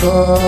歌。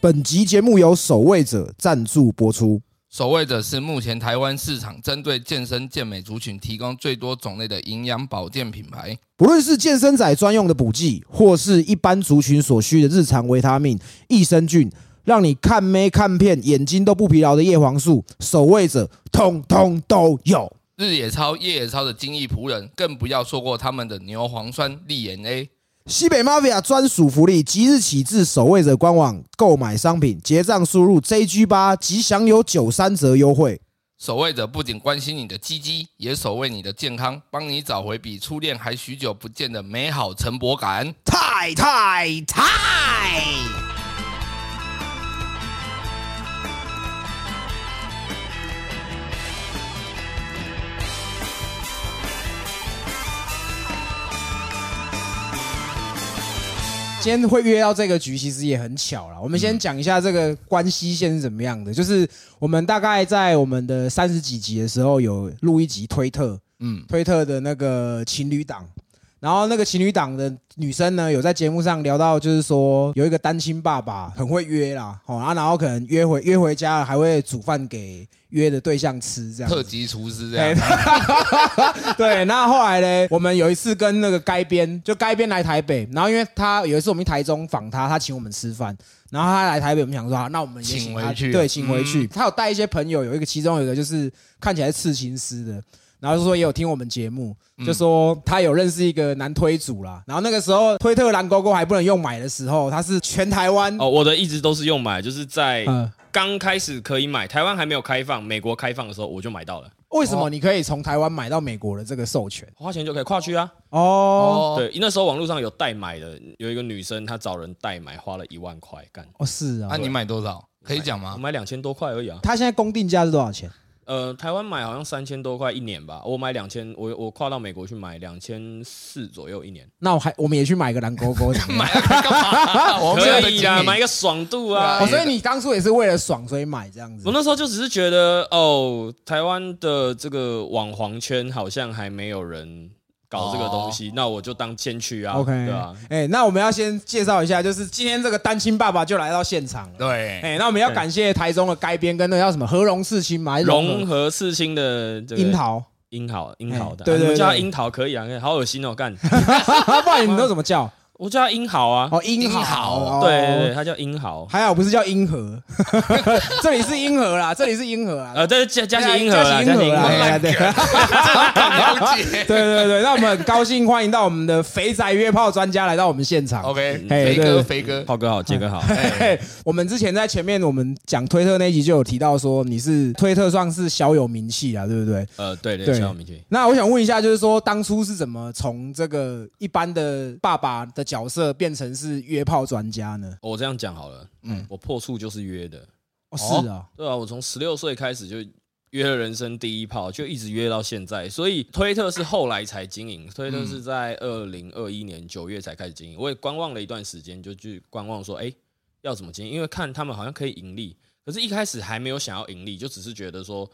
本集节目由守卫者赞助播出。守卫者是目前台湾市场针对健身健美族群提供最多种类的营养保健品牌。不论是健身仔专用的补剂，或是一般族群所需的日常维他命、益生菌，让你看没看片眼睛都不疲劳的叶黄素，守卫者通通都有。日野超、夜野超的精益仆人，更不要错过他们的牛磺酸利眼 A。西北 Mafia 专属福利，即日起至守卫者官网购买商品，结账输入 JG 八即享有九三折优惠。守卫者不仅关心你的鸡鸡，也守卫你的健康，帮你找回比初恋还许久不见的美好晨勃感。太太太！今天会约到这个局，其实也很巧了。我们先讲一下这个关系线是怎么样的，就是我们大概在我们的三十几集的时候有录一集推特，嗯，推特的那个情侣档。然后那个情侣档的女生呢，有在节目上聊到，就是说有一个单亲爸爸很会约啦，哦，然后可能约回约回家还会煮饭给约的对象吃，这样特级厨师这样。对，那后来呢，我们有一次跟那个该边，就该边来台北，然后因为他有一次我们去台中访他，他请我们吃饭，然后他来台北，我们想说，那我们也请回去，对，请回去。他有带一些朋友，有一个其中有一个就是看起来刺青师的。然后就说也有听我们节目，就说他有认识一个男推主啦。然后那个时候推特蓝勾勾还不能用买的时候，他是全台湾哦。我的一直都是用买，就是在刚开始可以买，台湾还没有开放，美国开放的时候我就买到了。为什么你可以从台湾买到美国的这个授权？花钱就可以跨区啊？哦，对，那时候网络上有代买的，有一个女生她找人代买，花了一万块干。哦，是啊。那你买多少？可以讲吗？我买两千多块而已啊。他现在公定价是多少钱？呃，台湾买好像三千多块一年吧，我买两千，我我跨到美国去买两千四左右一年。那我还我们也去买个蓝勾勾，买干嘛？我可以啊，买一个爽度啊。所以你当初也是为了爽所以买这样子。我那时候就只是觉得，哦，台湾的这个网黄圈好像还没有人。搞这个东西，那我就当先驱啊，OK，对吧？哎，那我们要先介绍一下，就是今天这个单亲爸爸就来到现场了。对，哎，那我们要感谢台中的该编跟那个叫什么和荣刺青嘛，融合刺青的樱桃，樱桃，樱桃的，对对，叫樱桃可以啊，好恶心哦，干，不然你们都怎么叫？我叫他英豪啊！哦，英豪，对对对，他叫英豪，还好不是叫英和，这里是英和啦，这里是英和啊，呃，这是加加起英和啦，英和啦，对，对对 对，那我们很高兴欢迎到我们的肥仔约炮专家来到我们现场，OK，肥哥，肥哥，炮哥好，杰哥好，我们之前在前面我们讲推特那集就有提到说你是推特算是小有名气啊，对不对？呃，对对，小有名气。那我想问一下，就是说当初是怎么从这个一般的爸爸的。角色变成是约炮专家呢？我这样讲好了，嗯，我破处就是约的，是啊，对啊，我从十六岁开始就约了人生第一炮，就一直约到现在。所以推特是后来才经营，推特是在二零二一年九月才开始经营。我也观望了一段时间，就去观望说，哎，要怎么经营？因为看他们好像可以盈利，可是一开始还没有想要盈利，就只是觉得说，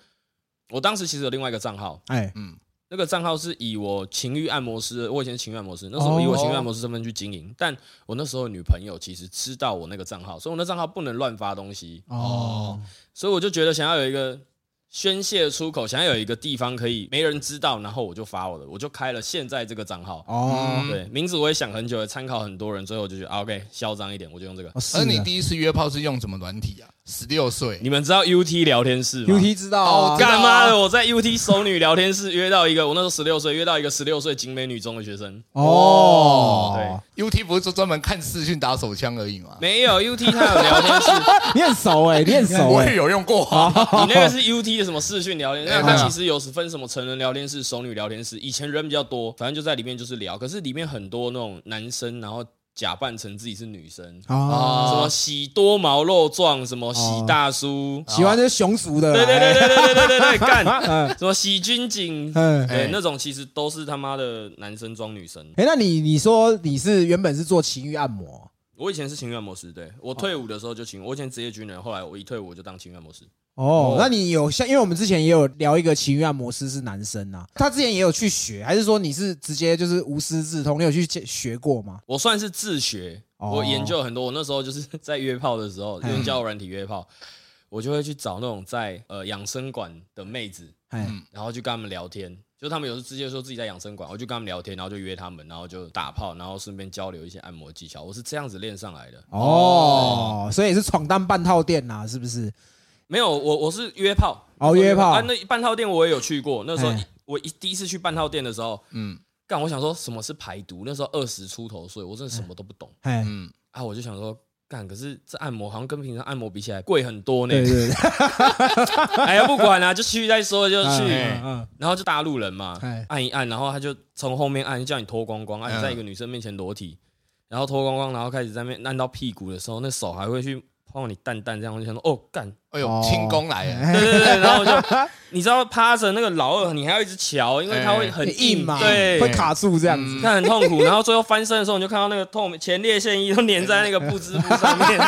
我当时其实有另外一个账号，哎，嗯。那个账号是以我情欲按摩师，我以前情欲按摩师，那时候以我情欲按摩师身份去经营，但我那时候女朋友其实知道我那个账号，所以我那账号不能乱发东西哦，所以我就觉得想要有一个。宣泄出口，想要有一个地方可以没人知道，然后我就发我的，我就开了现在这个账号。哦，对，名字我也想很久，也参考很多人，最后就觉得 OK，嚣张一点，我就用这个。而你第一次约炮是用什么软体啊？十六岁，你们知道 UT 聊天室吗？UT 知道哦，干妈的？我在 UT 熟女聊天室约到一个，我那时候十六岁，约到一个十六岁景美女中的学生。哦，对，UT 不是说专门看视讯打手枪而已吗？没有，UT 它有聊天室，你很熟哎，你很熟，我也有用过。你那个是 UT 的什么视讯聊天？那它其实有分什么成人聊天室、熟女聊天室。以前人比较多，反正就在里面就是聊，可是里面很多那种男生，然后。假扮成自己是女生。啊，什么喜多毛肉壮，什么喜大叔，喜欢这雄俗的，对对对对对对对对，干。什么喜军警，哎，那种其实都是他妈的男生装女生。哎，那你你说你是原本是做情欲按摩？我以前是情欲按摩师，对。我退伍的时候就情，我以前职业军人，后来我一退伍我就当情欲按摩师。哦，那你有像，因为我们之前也有聊一个情欲按摩师是男生啊，他之前也有去学，还是说你是直接就是无师自通？你有去学过吗？我算是自学，哦我研究很多。我那时候就是 在约炮的时候，嗯用交友软体约炮，我就会去找那种在呃养生馆的妹子，嗯，然后就跟他们聊天。就他们有时直接说自己在养生馆，我就跟他们聊天，然后就约他们，然后就打炮，然后顺便交流一些按摩技巧。我是这样子练上来的。哦，所以是闯荡半套店呐，是不是？没有，我我是约炮。哦约炮。啊，那半套店我也有去过。那时候哎我一第一次去半套店的时候，嗯。干我想说什么是排毒，那时候二十出头岁，我真的什么都不懂。哎，嗯，啊，我就想说。干，可是这按摩好像跟平常按摩比起来贵很多呢。对对对，哎呀，不管啦、就去再说，就去。然后就大陆人嘛哎，按一按，然后他就从后面按，叫你脱光光，按嗯在一个女生面前裸体，然后脱光光，然后开始在那边按到屁股的时候，那手还会去碰你蛋蛋，这样我就想说，哦，干，哎呦哦，轻功来了，哎 对对对，然后我就你知道趴着那个老二，你还要一直瞧，因为它会很很硬嘛，对，会卡住这样子。看很痛苦，然后最后翻身的时候，你就看到那个痛前列腺液都粘在那个布织布上面，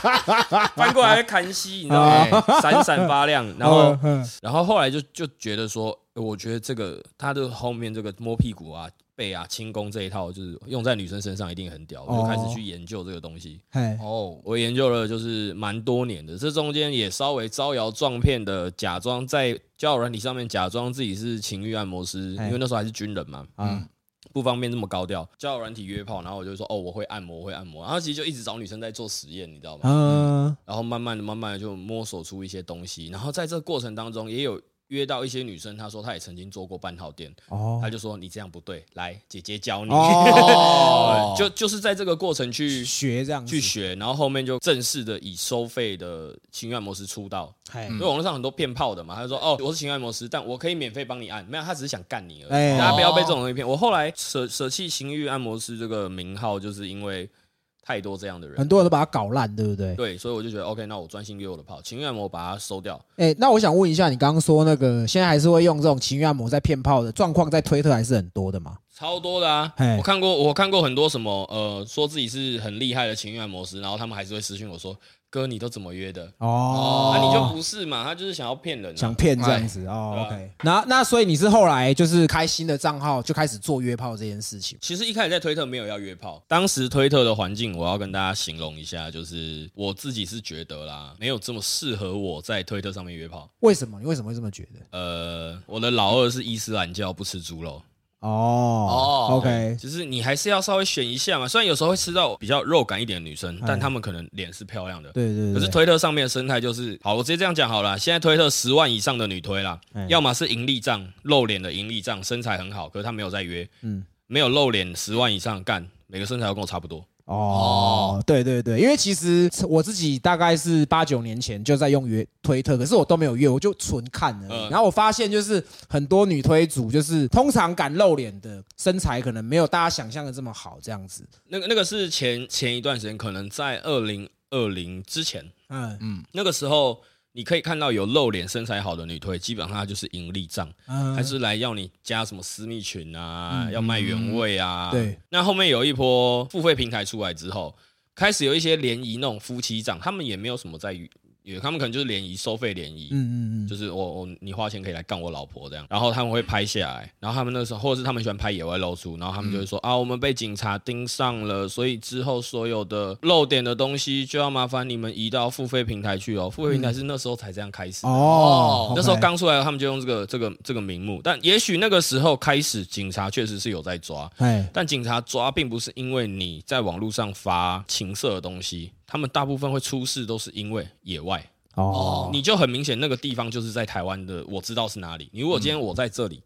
翻过来会砍息，你知道吗？闪闪发亮，然后然后后来就就觉得说，呃我觉得这个他的后面这个摸屁股啊、背啊、轻功这一套，就是用在女生身上一定很屌，我就开始去研究这个东西。哎，哦，我研究了就是蛮多年的，这中间也稍微招摇撞骗的，假装在交友软体上面假装自己是情欲按摩师，哎因为那时候还是军人嘛，嗯，不方便这么高调。交友软体约炮，然后我就说哦我会按摩，我会按摩，然后其实就一直找女生在做实验，你知道吗？嗯，然后慢慢的、慢慢的就摸索出一些东西，然后在这个过程当中也有约到一些女生，她说她也曾经做过半套店，哦她就说你这样不对，来姐姐教你，哦 就就是在这个过程去学这样去，学，然后后面就正式的以收费的情欲按摩师出道。哎因为网络上很多骗炮的嘛，他就说哦我是情欲按摩师，但我可以免费帮你按，没有他只是想干你而哎已。大家不要被这种东西骗。我后来舍舍弃情欲按摩师这个名号，就是因为太多这样的人很。多人都把它搞烂，对不对？对，所以我就觉得 OK，那我专心给我的炮，情欲按摩把它收掉。哎，那我想问一下，你刚刚说那个现在还是会用这种情欲按摩在骗炮的状况，在推特还是很多的吗？超多的啊嘿！我看过，我看过很多什么呃，说自己是很厉害的情欲按摩师，然后他们还是会私信我说：“哥，你都怎么约的？”哦，那、你就不是嘛？他就是想要骗人、啊，想骗这样子哦，OK。那那所以你是后来就是开新的账号就开始做约炮这件事情，其实一开始在推特没有要约炮，当时推特的环境，我要跟大家形容一下，就是我自己是觉得啦，没有这么适合我在推特上面约炮。为什么？你为什么会这么觉得？呃，我的老二是伊斯兰教，不吃猪肉。哦哦，OK，就是你还是要稍微选一下嘛。虽然有时候会吃到比较肉感一点的女生，哎但她们可能脸是漂亮的。对对对，可是推特上面的生态就是，好，我直接这样讲好了。现在推特十万以上的女推啦，哎要么是盈利账，露脸的盈利账，身材很好，可是她没有在约，嗯没有露脸十万以上干，每个身材都跟我差不多。哦，对对对，因为其实我自己大概是八九年前就在用约推特，可是我都没有约，我就纯看而已。嗯。然后我发现就是很多女推主，就是通常敢露脸的身材可能没有大家想象的这么好，这样子。那个那个是前前一段时间，可能在二零二零之前，嗯。嗯。那个时候你可以看到有露脸、身材好的女推，基本上她就是盈利账，嗯还是来要你加什么私密群啊，要卖原味啊。对，那后面有一波付费平台出来之后，开始有一些联谊那种夫妻账，他们也没有什么在有他们可能就是联谊收费联谊，嗯嗯嗯，就是我我你花钱可以来干我老婆这样，然后他们会拍下来，然后他们那时候或者是他们喜欢拍野外露出，然后他们就会说、啊我们被警察盯上了，所以之后所有的漏点的东西就要麻烦你们移到付费平台去哦，付费平台是那时候才这样开始的。哦，那时候刚出来，他们就用这个这个这个名目，但也许那个时候开始，警察确实是有在抓，哎但警察抓并不是因为你在网络上发情色的东西，他们大部分会出事都是因为野外，哦，你就很明显那个地方就是在台湾的，我知道是哪里。你如果今天我在这里，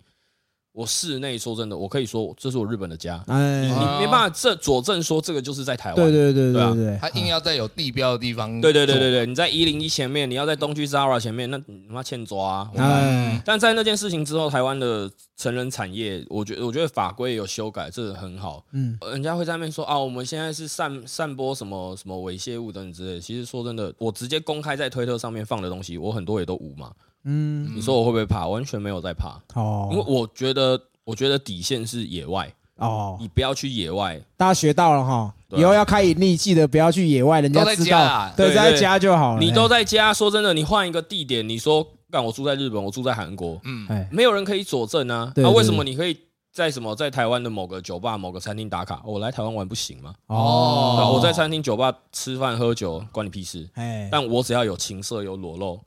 我室内说真的，我可以说这是我日本的家，哎你，没办法证佐证说这个就是在台湾。对对对对啊对对，他硬要在有地标的地方，对对对对，对，你在一零一前面，你要在东区 Zara 前面，那你他妈欠抓、啊。哎，但在那件事情之后，台湾的成人产业，我觉得我觉得法规有修改，这个很好。嗯呃人家会在那边说啊，我们现在是散散播什么什么猥亵物等等之类的。其实说真的，我直接公开在推特上面放的东西，我很多也都无嘛。嗯，你说我会不会怕？完全没有在怕哦，因为哦我觉得，我觉得底线是野外，哦，你不要去野外。大家学到了哈，以后要开盈利，记得不要去野外，人家都在知道对，在家就好了。你都在家，说真的，你换一个地点，你说干我住在日本，我住在韩国，嗯，哎，没有人可以佐证啊。那为什么你可以在什么在台湾的某个酒吧、某个餐厅打卡？哦我来台湾玩不行吗？哦我在餐厅、酒吧吃饭喝酒，关你屁事。哎，但我只要有情色、有裸露，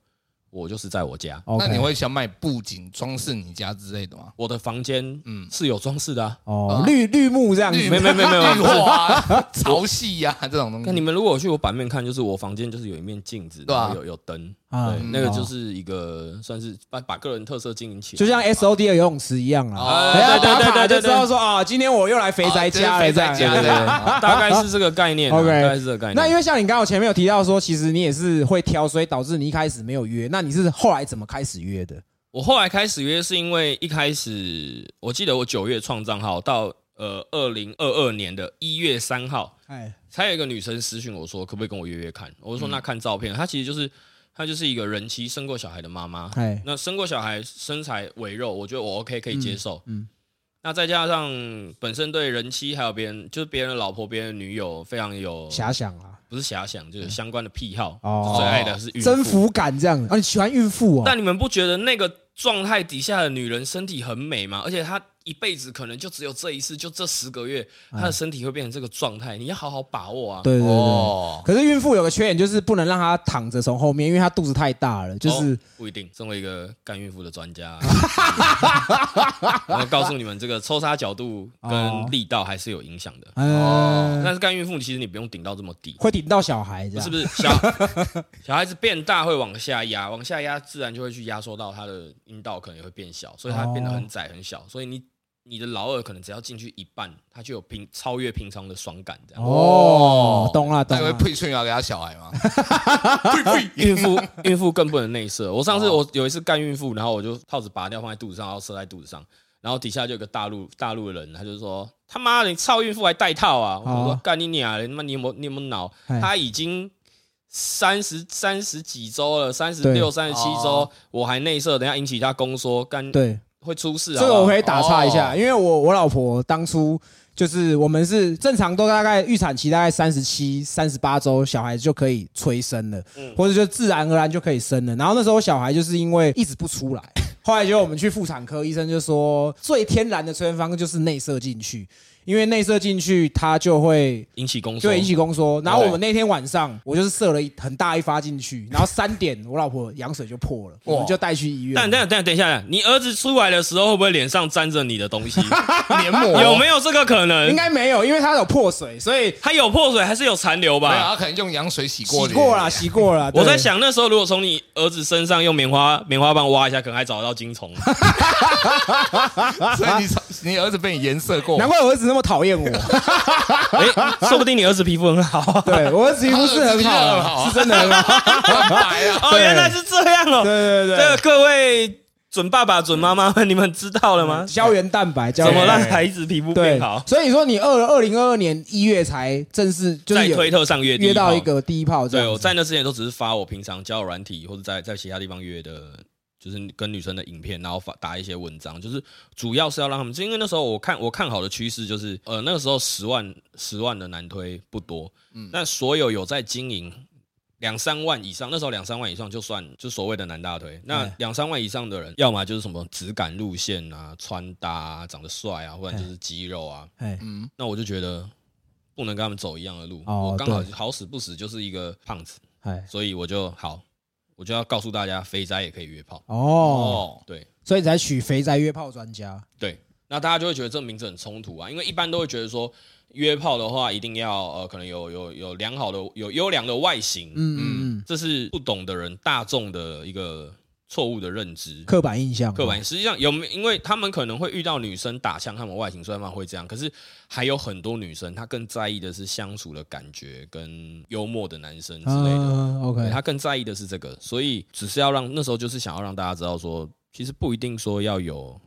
我就是在我家。那你会想买布景装饰你家之类的吗？我的房间嗯嗯是有装饰的啊。哦绿绿幕这样子绿，没没没没有绿化、潮汐呀这种东西。那你们如果去我版面看，就是我房间就是有一面镜子，对啊然后有有灯，啊对，那个就哦是一个算是把把个人特色经营起来，就像 S O D 的游泳池一样啦。哦等下对对打卡就对对对知道说啊，今天我又来肥宅家肥宅家 大概是这个概念啊，OK 大概是这个概念。那因为像你刚刚前面有提到说，其实你也是会挑，所以导致你一开始没有约。那你是后来怎么开始约的？我后来开始约，是因为一开始我记得我九月创账号，到呃二零二二年的一月三号，哎，才有一个女生私讯我说，可不可以跟我约约看？我说嗯那看照片，她其实就是她就是一个人妻生过小孩的妈妈，哎，那生过小孩身材微肉，我觉得我 OK 可以接受。嗯那再加上本身对人妻还有别人就是别人的老婆、别人的女友非常有遐想啊，不是遐想，就是相关的癖好。哦最爱的是孕妇征服感这样。啊，你喜欢孕妇哦？但你们不觉得那个状态底下的女人身体很美吗？而且她一辈子可能就只有这一次，就这十个月，他的身体会变成这个状态，你要好好把握啊。对对对。哦，可是孕妇有个缺点，就是不能让她躺着从后面，因为她肚子太大了，就是哦不一定。身为一个干孕妇的专家，我告诉你们，这个抽插角度跟力道还是有影响的。哦，但是干孕妇其实你不用顶到这么低，会顶到小孩，这样不是不是小 小孩子变大会往下压，往下压自然就会去压缩到他的阴道可能也会变小，所以它变得很窄很小，所以你你的老二可能只要进去一半，他就有平超越平常的爽感这样。哦，懂了那懂了。你会配春要给他小孩吗？孕妇孕妇更不能内射。我上次我有一次干孕妇，然后我就套子拔掉放在肚子上，然后射在肚子上，然后底下就有个大陆大陆的人，他就说他妈的你操孕妇还戴套啊！我说哦干你娘的，他妈你有没有你有没有脑？哎他已经。三十三十几周了，三十对六、三十七周哦，我还内射，等一下引起他宫缩，干对，会出事啊！这个我可以打岔一哦下，因为我我老婆当初就是我们是正常都大概预产期大概三十七、三十八周，小孩就可以催生了，嗯或者就自然而然就可以生了。然后那时候小孩就是因为一直不出来，后来就我们去妇产科，医生就说最天然的催生方式就是内射进去，因为内射进去它就会引起宫缩，对引起宫缩。然后我们那天晚上我就是射了一很大一发进去，然后三点我老婆羊水就破了，我们就带去医院。但等一下等一下等一下，你儿子出来的时候会不会脸上沾着你的东西？黏膜有没有这个可能？应该没有，因为它有破水，所以它有破水还是有残留没有，吧？他可能用羊水洗过脸洗过了，。洗过了。我在，想那时候如果从你儿子身上用棉花棉花棒挖一下，可能还找得到金虫。所以你你儿子被你颜色过，难怪我儿子那么讨厌我。哎，说不定你儿子皮肤很好。对我儿子皮肤是很好 是真的很好。很白啊。哦，原来是这样哦。对对这个各位准爸爸、准妈妈们，你们知道了吗？胶原蛋白，胶怎么原蛋白让孩子皮肤变好？所以说你二二零二二年一月才正式就是在推特上约约到一个第一炮，对，我在那之前都只是发我平常交友软体或者在在其他地方约的，就是跟女生的影片，然后发打一些文章，就是主要是要让他们，因为那时候我看我看好的趋势就是，呃，那个时候十万十万的男推不多，嗯，那所有有在经营。两三万以上，那时候两三万以上就算就所谓的男大推。那哎两三万以上的人，要么就是什么质感路线啊、穿搭啊、长得帅啊，或者就是肌肉啊。哎，嗯，那我就觉得不能跟他们走一样的路。哦我刚好对好死不死就是一个胖子，哎，所以我就好，我就要告诉大家，肥宅也可以约炮。哦，哦，对所以你才取肥宅约炮专家。对，那大家就会觉得这名字很冲突啊，因为一般都会觉得说约炮的话，一定要呃，可能有有有良好的、有优良的外形，嗯嗯嗯，这是不懂的人大众的一个错误的认知。刻板印象，刻板，实际上有没，因为他们可能会遇到女生打枪，他们外形，所以他们会这样。可是还有很多女生，她更在意的是相处的感觉跟幽默的男生之类的。啊 OK，她更在意的是这个，所以只是要让那时候就是想要让大家知道说，其实不一定说要有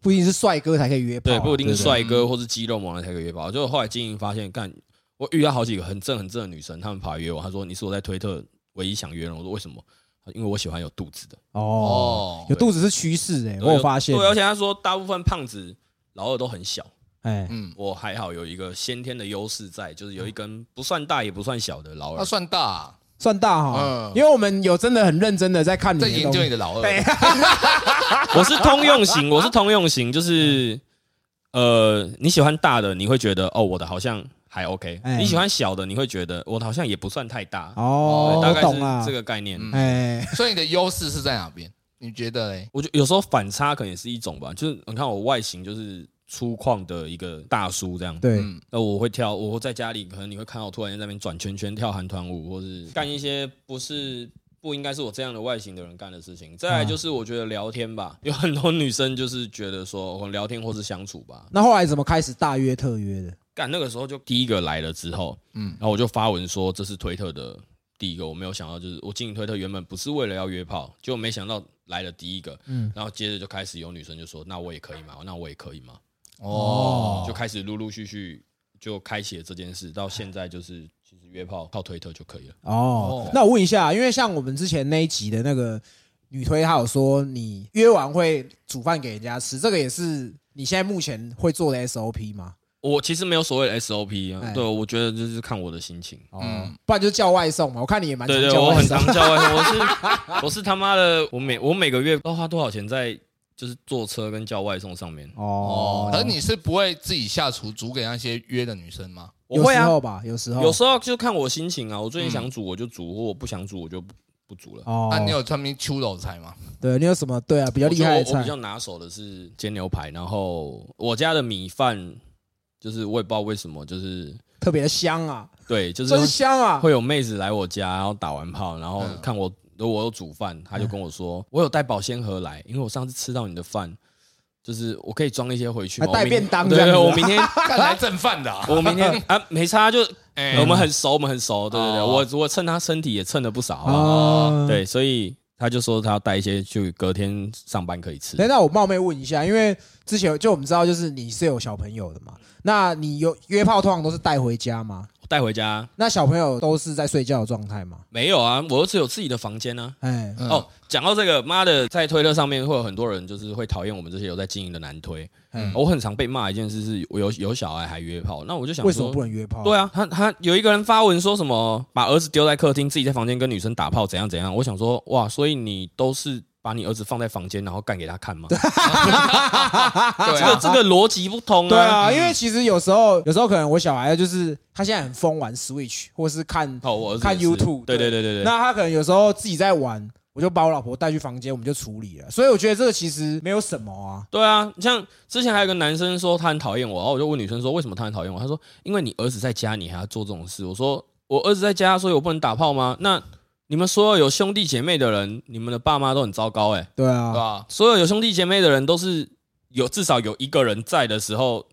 不一定是帅哥才可以约炮啊，对，不一定是帅哥或是肌肉猛男才可以约炮。就后来经营发现，干我遇到好几个很正很正的女生，她们跑来约我，她说你是我在推特唯一想约的人。我说为什么？因为我喜欢有肚子的。哦哦，有肚子是趋势哎，我有发现，对，而且他说大部分胖子老二都很小，哎，嗯，我还好有一个先天的优势在，就是有一根不算大也不算小的老二。那算大啊，算大哈嗯，因为我们有真的很认真的在看你在研。究你的老二。我是通用型，我是通用型，就是呃，你喜欢大的，你会觉得哦，我的好像还 OK；哎你喜欢小的，你会觉得我好像也不算太大。哦，对，大概懂了是这。个概念。嗯哎，所以你的优势是在哪边？你觉得嘞？我觉得有时候反差可能也是一种吧，就是你看我外形就是粗犷的一个大叔这样，对，嗯，那我会跳，我会在家里可能你会看到我突然间在那边转圈圈跳韩团舞，或是干一些不是不应该是我这样的外形的人干的事情。再来就是我觉得聊天吧，有很多女生就是觉得说我聊天或是相处吧，那后来怎么开始大约特约的？干那个时候就第一个来了之后，嗯嗯，然后我就发文说这是推特的第一个，我没有想到就是我经营推特原本不是为了要约炮，结果没想到来了第一个，嗯嗯，然后接着就开始有女生就说那我也可以吗？那我也可以吗？哦，就开始陆陆续续就开启了这件事，到现在就是其实约炮靠推特就可以了。哦哦，那我问一下，因为像我们之前那一集的那个女推，她有说你约完会煮饭给人家吃，这个也是你现在目前会做的 SOP 吗？我其实没有所谓的 SOP 啊，哎对，我觉得就是看我的心情。哦嗯，不然就是叫外送嘛。我看你也蛮常对对，我很叫外送常叫外送，我是我是他妈的，我每我每个月都花多少钱在就是坐车跟叫外送上面？哦哦，。可是你是不会自己下厨煮给那些约的女生吗？有我会啊，时候吧，有时候有时候就看我心情啊，我最近想煮我就煮，或我不想煮我就不不煮了。哦那你有专门秋老菜吗？对你有什么对啊比较厉害的菜我觉得我我比较拿手的是煎牛排，然后我家的米饭就是我也不知道为什么，就是特别的香啊，对，就是真香啊！会有妹子来我家，然后打完炮，然后嗯。看我如果我有煮饭，她就跟我说我有带保鲜盒来，因为我上次吃到你的饭，就是我可以装一些回去带便当对我明天 干来正饭的啊！我明天啊没差，就哎。我们很熟，我们很熟，对对对，哦。我我蹭她身体也蹭了不少，啊？哦，对，所以他就说他要带一些，就隔天上班可以吃。那我冒昧问一下，因为之前就我们知道，就是你是有小朋友的嘛，那你有约炮通常都是带回家吗？带回家那小朋友都是在睡觉的状态吗？没有啊？我儿子有自己的房间呢、哎，嗯哦，讲到这个，妈的，在推特上面会有很多人就是会讨厌我们这些有在经营的男推。嗯我很常被骂一件事是，我有有小孩还约炮，那我就想为什么不能约炮？对啊，他他有一个人发文说什么把儿子丢在客厅，自己在房间跟女生打炮，怎样怎样。我想说，哇，所以你都是把你儿子放在房间，然后干给他看吗？这个这个逻辑不通啊。对啊，因为其实有时候，有时候可能我小孩就是他现在很疯玩 Switch，或是看，哦，我儿子看也是 YouTube，对对对对对对。那他可能有时候自己在玩，我就把我老婆带去房间，我们就处理了。所以我觉得这个其实没有什么啊。对啊，像之前还有个男生说他很讨厌我，然后我就问女生说为什么他很讨厌我？他说因为你儿子在家，你还要做这种事。我说我儿子在家，所以我不能打炮吗？那你们所有有兄弟姐妹的人，你们的爸妈都很糟糕哎、对啊，对吧？所有有兄弟姐妹的人都是有至少有一个人在的时候，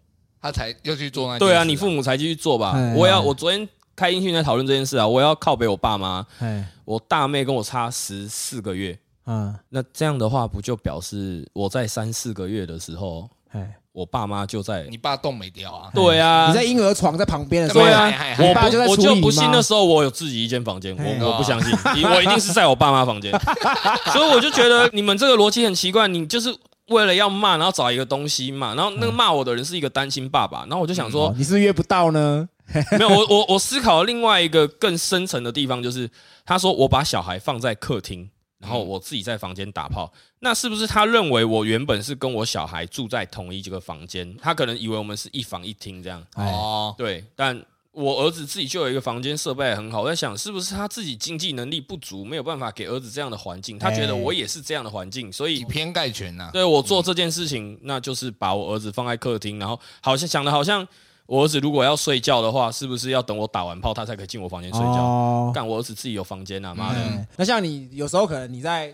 他才要去做那件对啊，你父母才继续做吧。哎。我要哎我昨天开音讯在讨论这件事啊，我要靠北我爸妈，哎，我大妹跟我差十四个月，嗯，那这样的话不就表示我在三四个月的时候，哎，我爸妈就在你爸动没掉啊？对啊，你在婴儿床在旁边的时候，对啊我爸就在不我就不信那时候我有自己一间房间，我我不相信，我一定是在我爸妈房间，所以我就觉得你们这个逻辑很奇怪，你就是为了要骂，然后找一个东西骂，然后那个骂我的人是一个单亲爸爸，然后我就想说哦，你是约不到呢？没有，我我我思考另外一个更深层的地方，就是他说我把小孩放在客厅，然后我自己在房间打炮，那是不是他认为我原本是跟我小孩住在同一这个房间？他可能以为我们是一房一厅这样。哎，哦，对，但我儿子自己就有一个房间，设备也很好。我在想，是不是他自己经济能力不足，没有办法给儿子这样的环境？他觉得哎我也是这样的环境，所以以偏概全呐。对我做这件事情，那就是把我儿子放在客厅，然后好像想的好像我儿子如果要睡觉的话，是不是要等我打完炮，他才可以进我房间睡觉？哦，干我儿子自己有房间啊，妈的！哎那像你有时候可能你在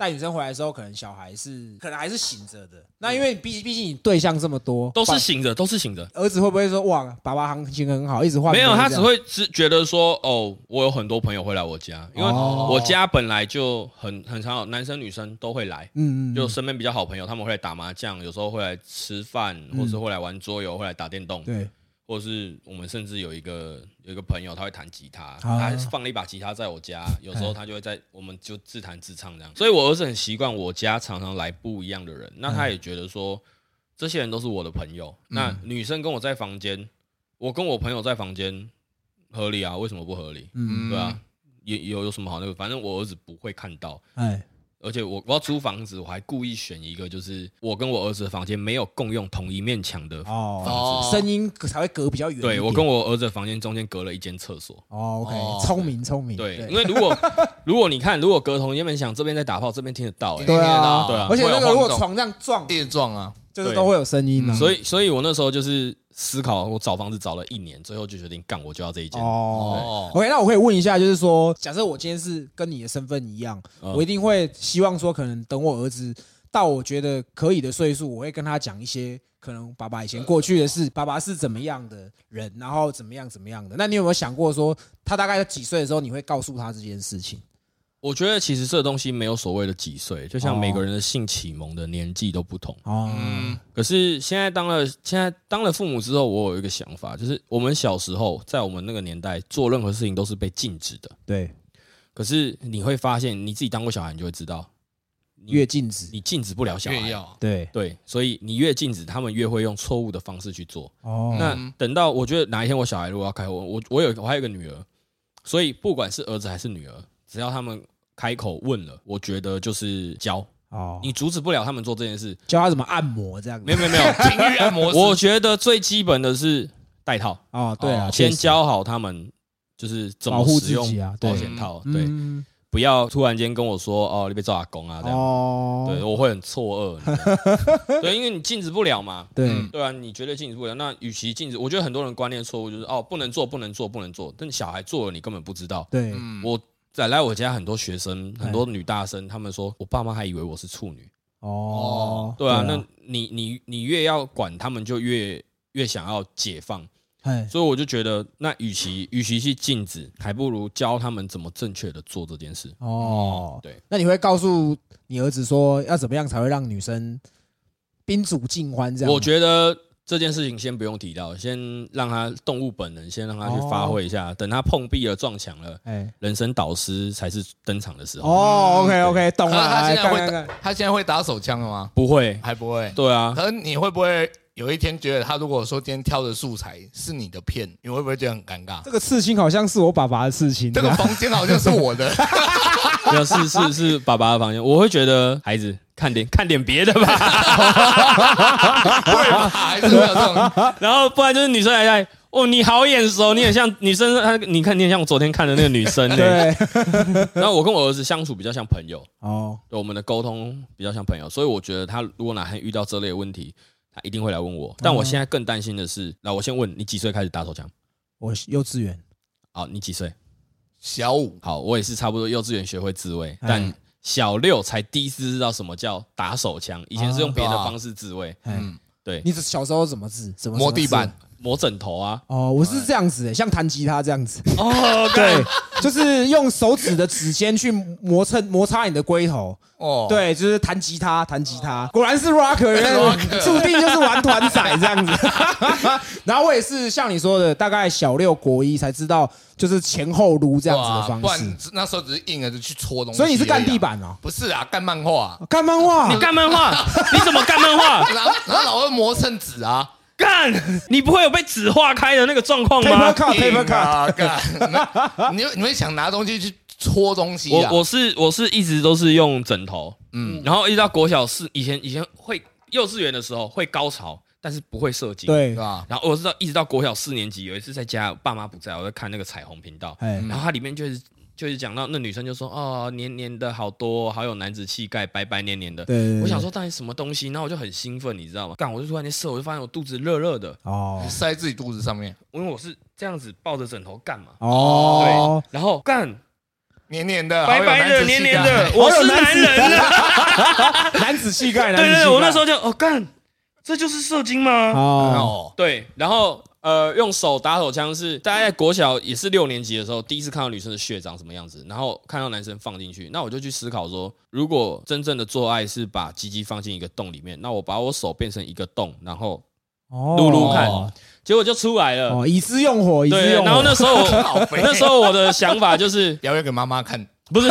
带女生回来的时候，可能小孩是可能还是醒着的。那因为毕毕竟你对象这么多，都是醒着，都是醒着。儿子会不会说哇，爸爸行情很好，一直换？没有，他只会会只觉得说，哦，我有很多朋友会来我家，因为哦我家本来就很很常有男生女生都会来。嗯嗯，就身边比较好朋友，他们会来打麻将，有时候会来吃饭，或是会来玩桌游，会来打电动，对，或者是我们甚至有一个有一个朋友，他会弹吉他，啊他放了一把吉他在我家，有时候他就会在我们就自弹自唱这样。所以我儿子很习惯我家常常来不一样的人，那他也觉得说这些人都是我的朋友。那女生跟我在房间，我跟我朋友在房间合理啊？为什么不合理？嗯，对啊，也有有什么好那个？反正我儿子不会看到。哎，而且我我要租房子，我还故意选一个，就是我跟我儿子的房间没有共用同一面墙的。哦，哦声音才会隔比较远一点。对我跟我儿子的房间中间隔了一间厕所。哦哦，OK，聪明聪明。对，因为如果如果你看，如果隔同一面墙，这边在打炮，这边听得到、欸，对啊，对啊而且那个如果床这样撞，电撞啊，就是都会有声音啊。所以所以我那时候就是思考，我找房子找了一年，最后就决定干，我就要这一间。哦，OK，那我可以问一下，就是说，假设我今天是跟你的身份一样，嗯我一定会希望说，可能等我儿子到我觉得可以的岁数，我会跟他讲一些可能爸爸以前过去的事，爸爸是怎么样的人，然后怎么样怎么样的。那你有没有想过说，他大概几岁的时候，你会告诉他这件事情？我觉得其实这东西没有所谓的几岁，就像每个人的性启蒙的年纪都不同。哦，嗯，可是现在当了现在当了父母之后，我有一个想法，就是我们小时候在我们那个年代做任何事情都是被禁止的。对，可是你会发现，你自己当过小孩，你就会知道，你越禁止，你禁止不了小孩。越要对，对，所以你越禁止，他们越会用错误的方式去做。哦，那等到我觉得哪一天我小孩如果要开我，我我有我还有一个女儿，所以不管是儿子还是女儿，只要他们开口问了，我觉得就是教，哦，你阻止不了他们做这件事。教他怎么按摩这样子？没有没有没有，情欲 按摩，我觉得最基本的是带套，哦，对啊，先教好他们就是怎么使用保险套，对，嗯不要突然间跟我说哦，你被抓阿公啊这样。哦，对，我会很错愕，对，因为你禁止不了嘛，对。嗯。对啊，你绝对禁止不了。那与其禁止，我觉得很多人观念错误，就是哦，不能做，不能做，不能做。但小孩做了，你根本不知道。对，嗯。我在来我家很多学生，很多女大生，他们说我爸妈还以为我是处女。哦，对啊，那你你你越要管他们，就越越想要解放。哎，所以我就觉得，那与其与其去禁止，还不如教他们怎么正确的做这件事。哦，对，那你会告诉你儿子说要怎么样才会让女生宾主尽欢这样？我觉得这件事情先不用提到，先让他动物本能，先让他去发挥一下。等他碰壁了、撞墙了，哎，人生导师才是登场的时候。哦，OK OK，懂了，来他现在会打看看看，他现在会打手枪了吗？不会，还不会。对啊，可是你会不会有一天觉得他如果说今天挑的素材是你的片，你会不会觉得很尴尬？这个刺青好像是我爸爸的刺青，这个房间好像是我的，没有是是是爸爸的房间，我会觉得孩子看点看点别的吧，会吧？还是会有这种 然后不然就是女生还在。哦，你好眼熟，你很像女生，她你看你很像我昨天看的那个女生呢。对，然后我跟我儿子相处比较像朋友，哦，对我们的沟通比较像朋友，所以我觉得他如果哪天遇到这类问题，他一定会来问我。但我现在更担心的是，那我先问你几岁开始打手枪？我幼稚园，好，你几岁？小五好，我也是差不多幼稚园学会自卫，哎但小六才第一次知道什么叫打手枪，以前是用别的啊。方式自卫，哎，嗯，对，你小时候怎么治？怎么摸地板？磨枕头啊，哦，我是这样子的，像弹吉他这样子，哦，对，就是用手指的指尖去磨蹭摩擦你的龟头，哦，，对，就是弹吉他，弹吉他，果然是 rocker，注定就是玩团仔这样子。然后我也是像你说的，大概小六国一才知道，就是前后撸这样子的方式然。那时候只是硬着就去戳东西。所以你是干地？板哦，不是啊，干漫画。干漫画，你干漫画？你怎么干漫画？然后然后老会磨蹭纸啊，干，你不会有被纸化开的那个状况 paper 吗？cut，paper cut，啊，干，你你会想拿东西去戳东西啊？我我是我是一直都是用枕头，嗯，然后一直到国小四，以前以前会幼稚园的时候会高潮，但是不会射精。。对对，吧？然后我知道一直到国小四年级，有一次在家，爸妈不在，我在看那个彩虹频道，哎，然后它里面就是就是讲到那女生就说哦黏黏的好多，好有男子气概，白白黏黏的。对我想，说到底什么东西，然后我就很兴奋，你知道吗？干，我就突然间射，我就发现我肚子热热的，哦。塞自己肚子上面，因为我是这样子抱着枕头干嘛。哦，对，然后干黏黏的，白白的、黏黏的，我是男人。啊！男子气概，对对对，我那时候候就哦干，这就是射精吗？哦，哦，对，然后呃，用手打手枪是大概在国小也是六年级的时候，第一次看到女生的血长什么样子，然后看到男生放进去，那我就去思考说，如果真正的做爱是把鸡鸡放进一个洞里面，那我把我手变成一个洞，然后哦撸撸看结果就出来了。哦，以私用火，以之对，用火。然后那时候我那时候我的想法就是 表演给妈妈看，不是，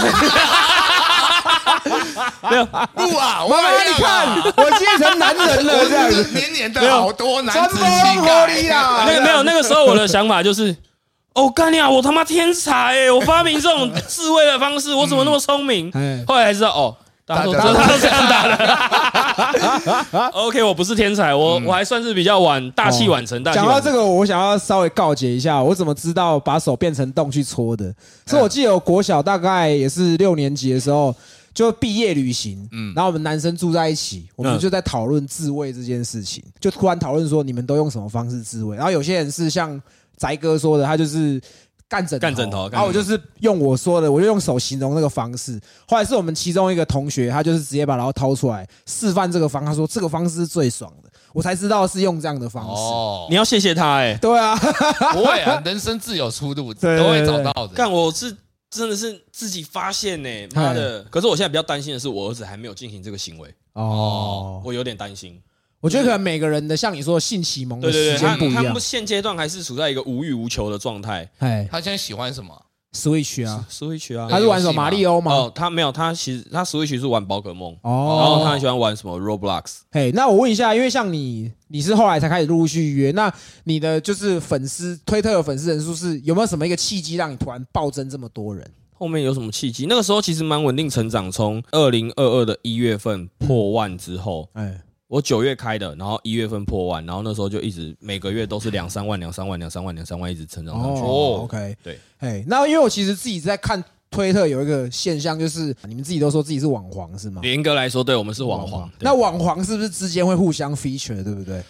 没有，不啊，我妈妈，你看，我变成男人了，这样子，年年的好多男子气概。啊！那个没有，那个时候我的想法就是，哦，干你啊，我他妈天才哎！我发明这种自卫的方式，我怎么那么聪明？哎，后来才知道，哦，大家都这样打的。OK，我不是天才，我我还算是比较晚大器晚成。大器晚成讲到这个，我想要稍微告诫一下，我怎么知道把手变成洞去搓的？是我记得我国小大概也是六年级的时候，就毕业旅行，嗯，然后我们男生住在一起，我们嗯就在讨论自慰这件事情，就突然讨论说你们都用什么方式自慰？然后有些人是像宅哥说的，他就是。干枕头，干枕头然后我就是用我说的，我就用手形容那个方式。后来是我们其中一个同学，他就是直接把然后掏出来示范这个方，他说这个方式是最爽的，我才知道是用这样的方式。哦你，要谢谢他哎，对啊，不会啊，人生自有出路，都会找到的。但我是真的是自己发现呢，妈的！可是我现在比较担心的是，我儿子还没有进行这个行为，哦，我有点担心。我觉得可能每个人的像你说的性启蒙的对对对，时间不一样他他们。现阶段还是处在一个无欲无求的状态。哎他现在喜欢什么？，Switch 啊，Switch 啊，他是玩什么马里欧吗？哦，他没有，他其实他 Switch 是玩宝可梦，哦然哦，后他很喜欢玩什么 Roblox。嘿，那我问一下，因为像你，你是后来才开始陆陆续续约，那你的就是粉丝推特的粉丝人数是有没有什么一个契机让你突然暴增这么多人？后面有什么契机？那个时候其实蛮稳定成长，从二零二二的一月份破万之后，哎，我九月开的，然后一月份破万，然后那时候就一直每个月都是两三万、两三万、两三万、两三万，一直成长上去。哦，OK，对，哎，那因为我其实自己在看推特有一个现象，就是你们自己都说自己是网黄是吗？严格来说，对我们是网黄。那那网黄是不是之间会互相 feature，对不对？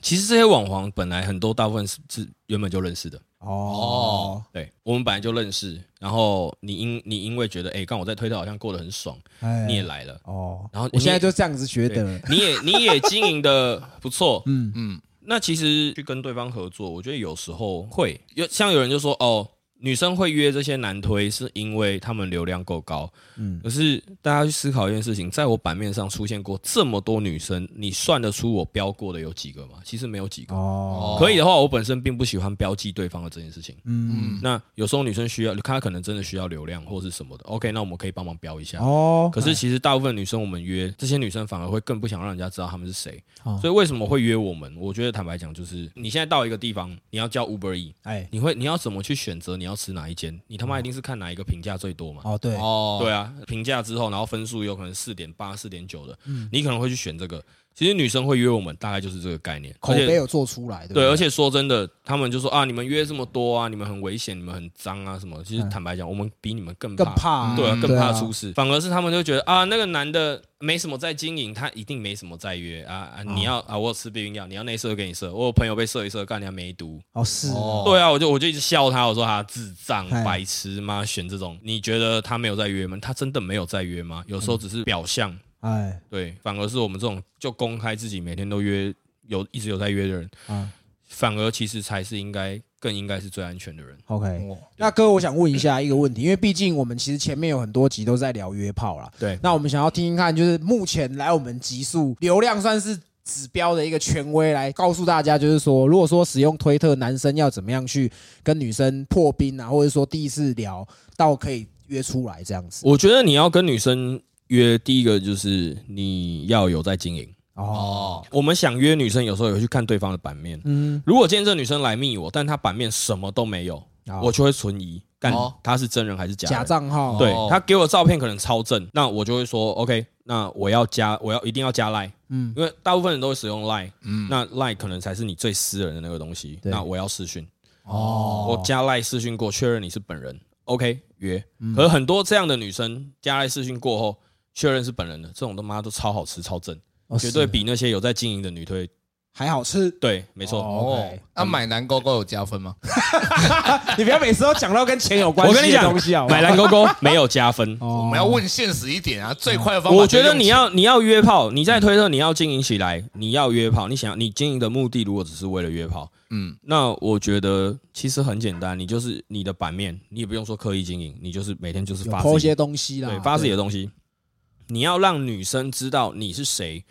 其实这些网黄本来很多大部分是是原本就认识的，哦，对我们本来就认识。然后你因你因为觉得，哎，刚我在推特好像过得很爽，哎。你也来了，哦，然后我现在就这样子觉得，你也你也经营的不错，嗯，嗯，那其实去跟对方合作，我觉得有时候会有像有人就说哦，女生会约这些男推是因为他们流量够高，可是大家去思考一件事情，在我版面上出现过这么多女生，你算得出我标过的有几个吗？其实没有几个。哦，可以的话，我本身并不喜欢标记对方的这件事情。嗯，那有时候女生需要，她可能真的需要流量或是什么的，OK，那我们可以帮忙标一下。哦，可是其实大部分女生我们约这些女生反而会更不想让人家知道她们是谁，哦所以为什么会约我们？我觉得坦白讲，就是你现在到一个地方，你要叫 Uber E，哎，你会你要怎么去选择你要吃哪一间？你他妈一定是看哪一个评价最多嘛？哦，对，哦，对啊，评价之后，然后分数有可能四点八、四点九的，嗯你可能会去选这个。其实女生会约我们，大概就是这个概念，而且口碑有做出来，对对，而且说真的，他们就说啊，你们约这么多啊，你们很危险，你们很脏啊什么。其实嗯坦白讲，我们比你们更更怕。怕，对更怕出事。反而是他们就觉得啊，那个男的没什么在经营，他一定没什么在约啊啊！你要啊，我有吃避孕药，你要内射就给你射。我有朋友被射一射，干人家没毒。哦，是哦对啊，我就我就一直笑他，我说他智障白痴吗？选这种，你觉得他没有在约吗？他真的没有在约吗？有时候只是表象，哎，对，反而是我们这种就公开自己每天都约有一直有在约的人，啊反而其实才是应该更应该是最安全的人。，OK。哦那哥，我想问一下一个问题，因为毕竟我们其实前面有很多集都在聊约炮啦。对，那我们想要听听看，就是目前来我们集数流量算是指标的一个权威，来告诉大家，就是说，如果说使用推特，男生要怎么样去跟女生破冰啊，或者说第一次聊到可以约出来这样子。我觉得你要跟女生约，第一个就是你要有在经营。哦，哦，我们想约女生，有时候也会去看对方的版面。嗯，如果今天这女生来密我，但她版面什么都没有，好我就会存疑，干哦。她是真人还是假人？假账号，对哦。她给我的照片可能超正，那我就会说 OK，那我要加，我要一定要加 Line，嗯，因为大部分人都会使用 Line，嗯，那 Line 可能才是你最私人的那个东西。对。那我要视讯，哦。我加 Line 视讯过，确认你是本人，OK 约。嗯。可是很多这样的女生加 Line 视讯过后，确认是本人的，这种他妈都超好吃、超正，哦绝对是比那些有在经营的女推还好吃。对，没错。哦那买男勾勾有加分吗？你不要每次都讲到跟钱有关系的我跟你讲东西好，不好买蓝勾勾没有加分。哦我们要问现实一点啊，最快的方法。我觉得你，要你要约炮，你在推特你要经营起来，你要约炮，你想你经营的目的如果只是为了约炮，嗯，那我觉得其实很简单，你就是你的版面，你也不用说刻意经营，你就是每天就是有发自己抛一些东西啦，对发自己的东西，你要让女生知道你是谁，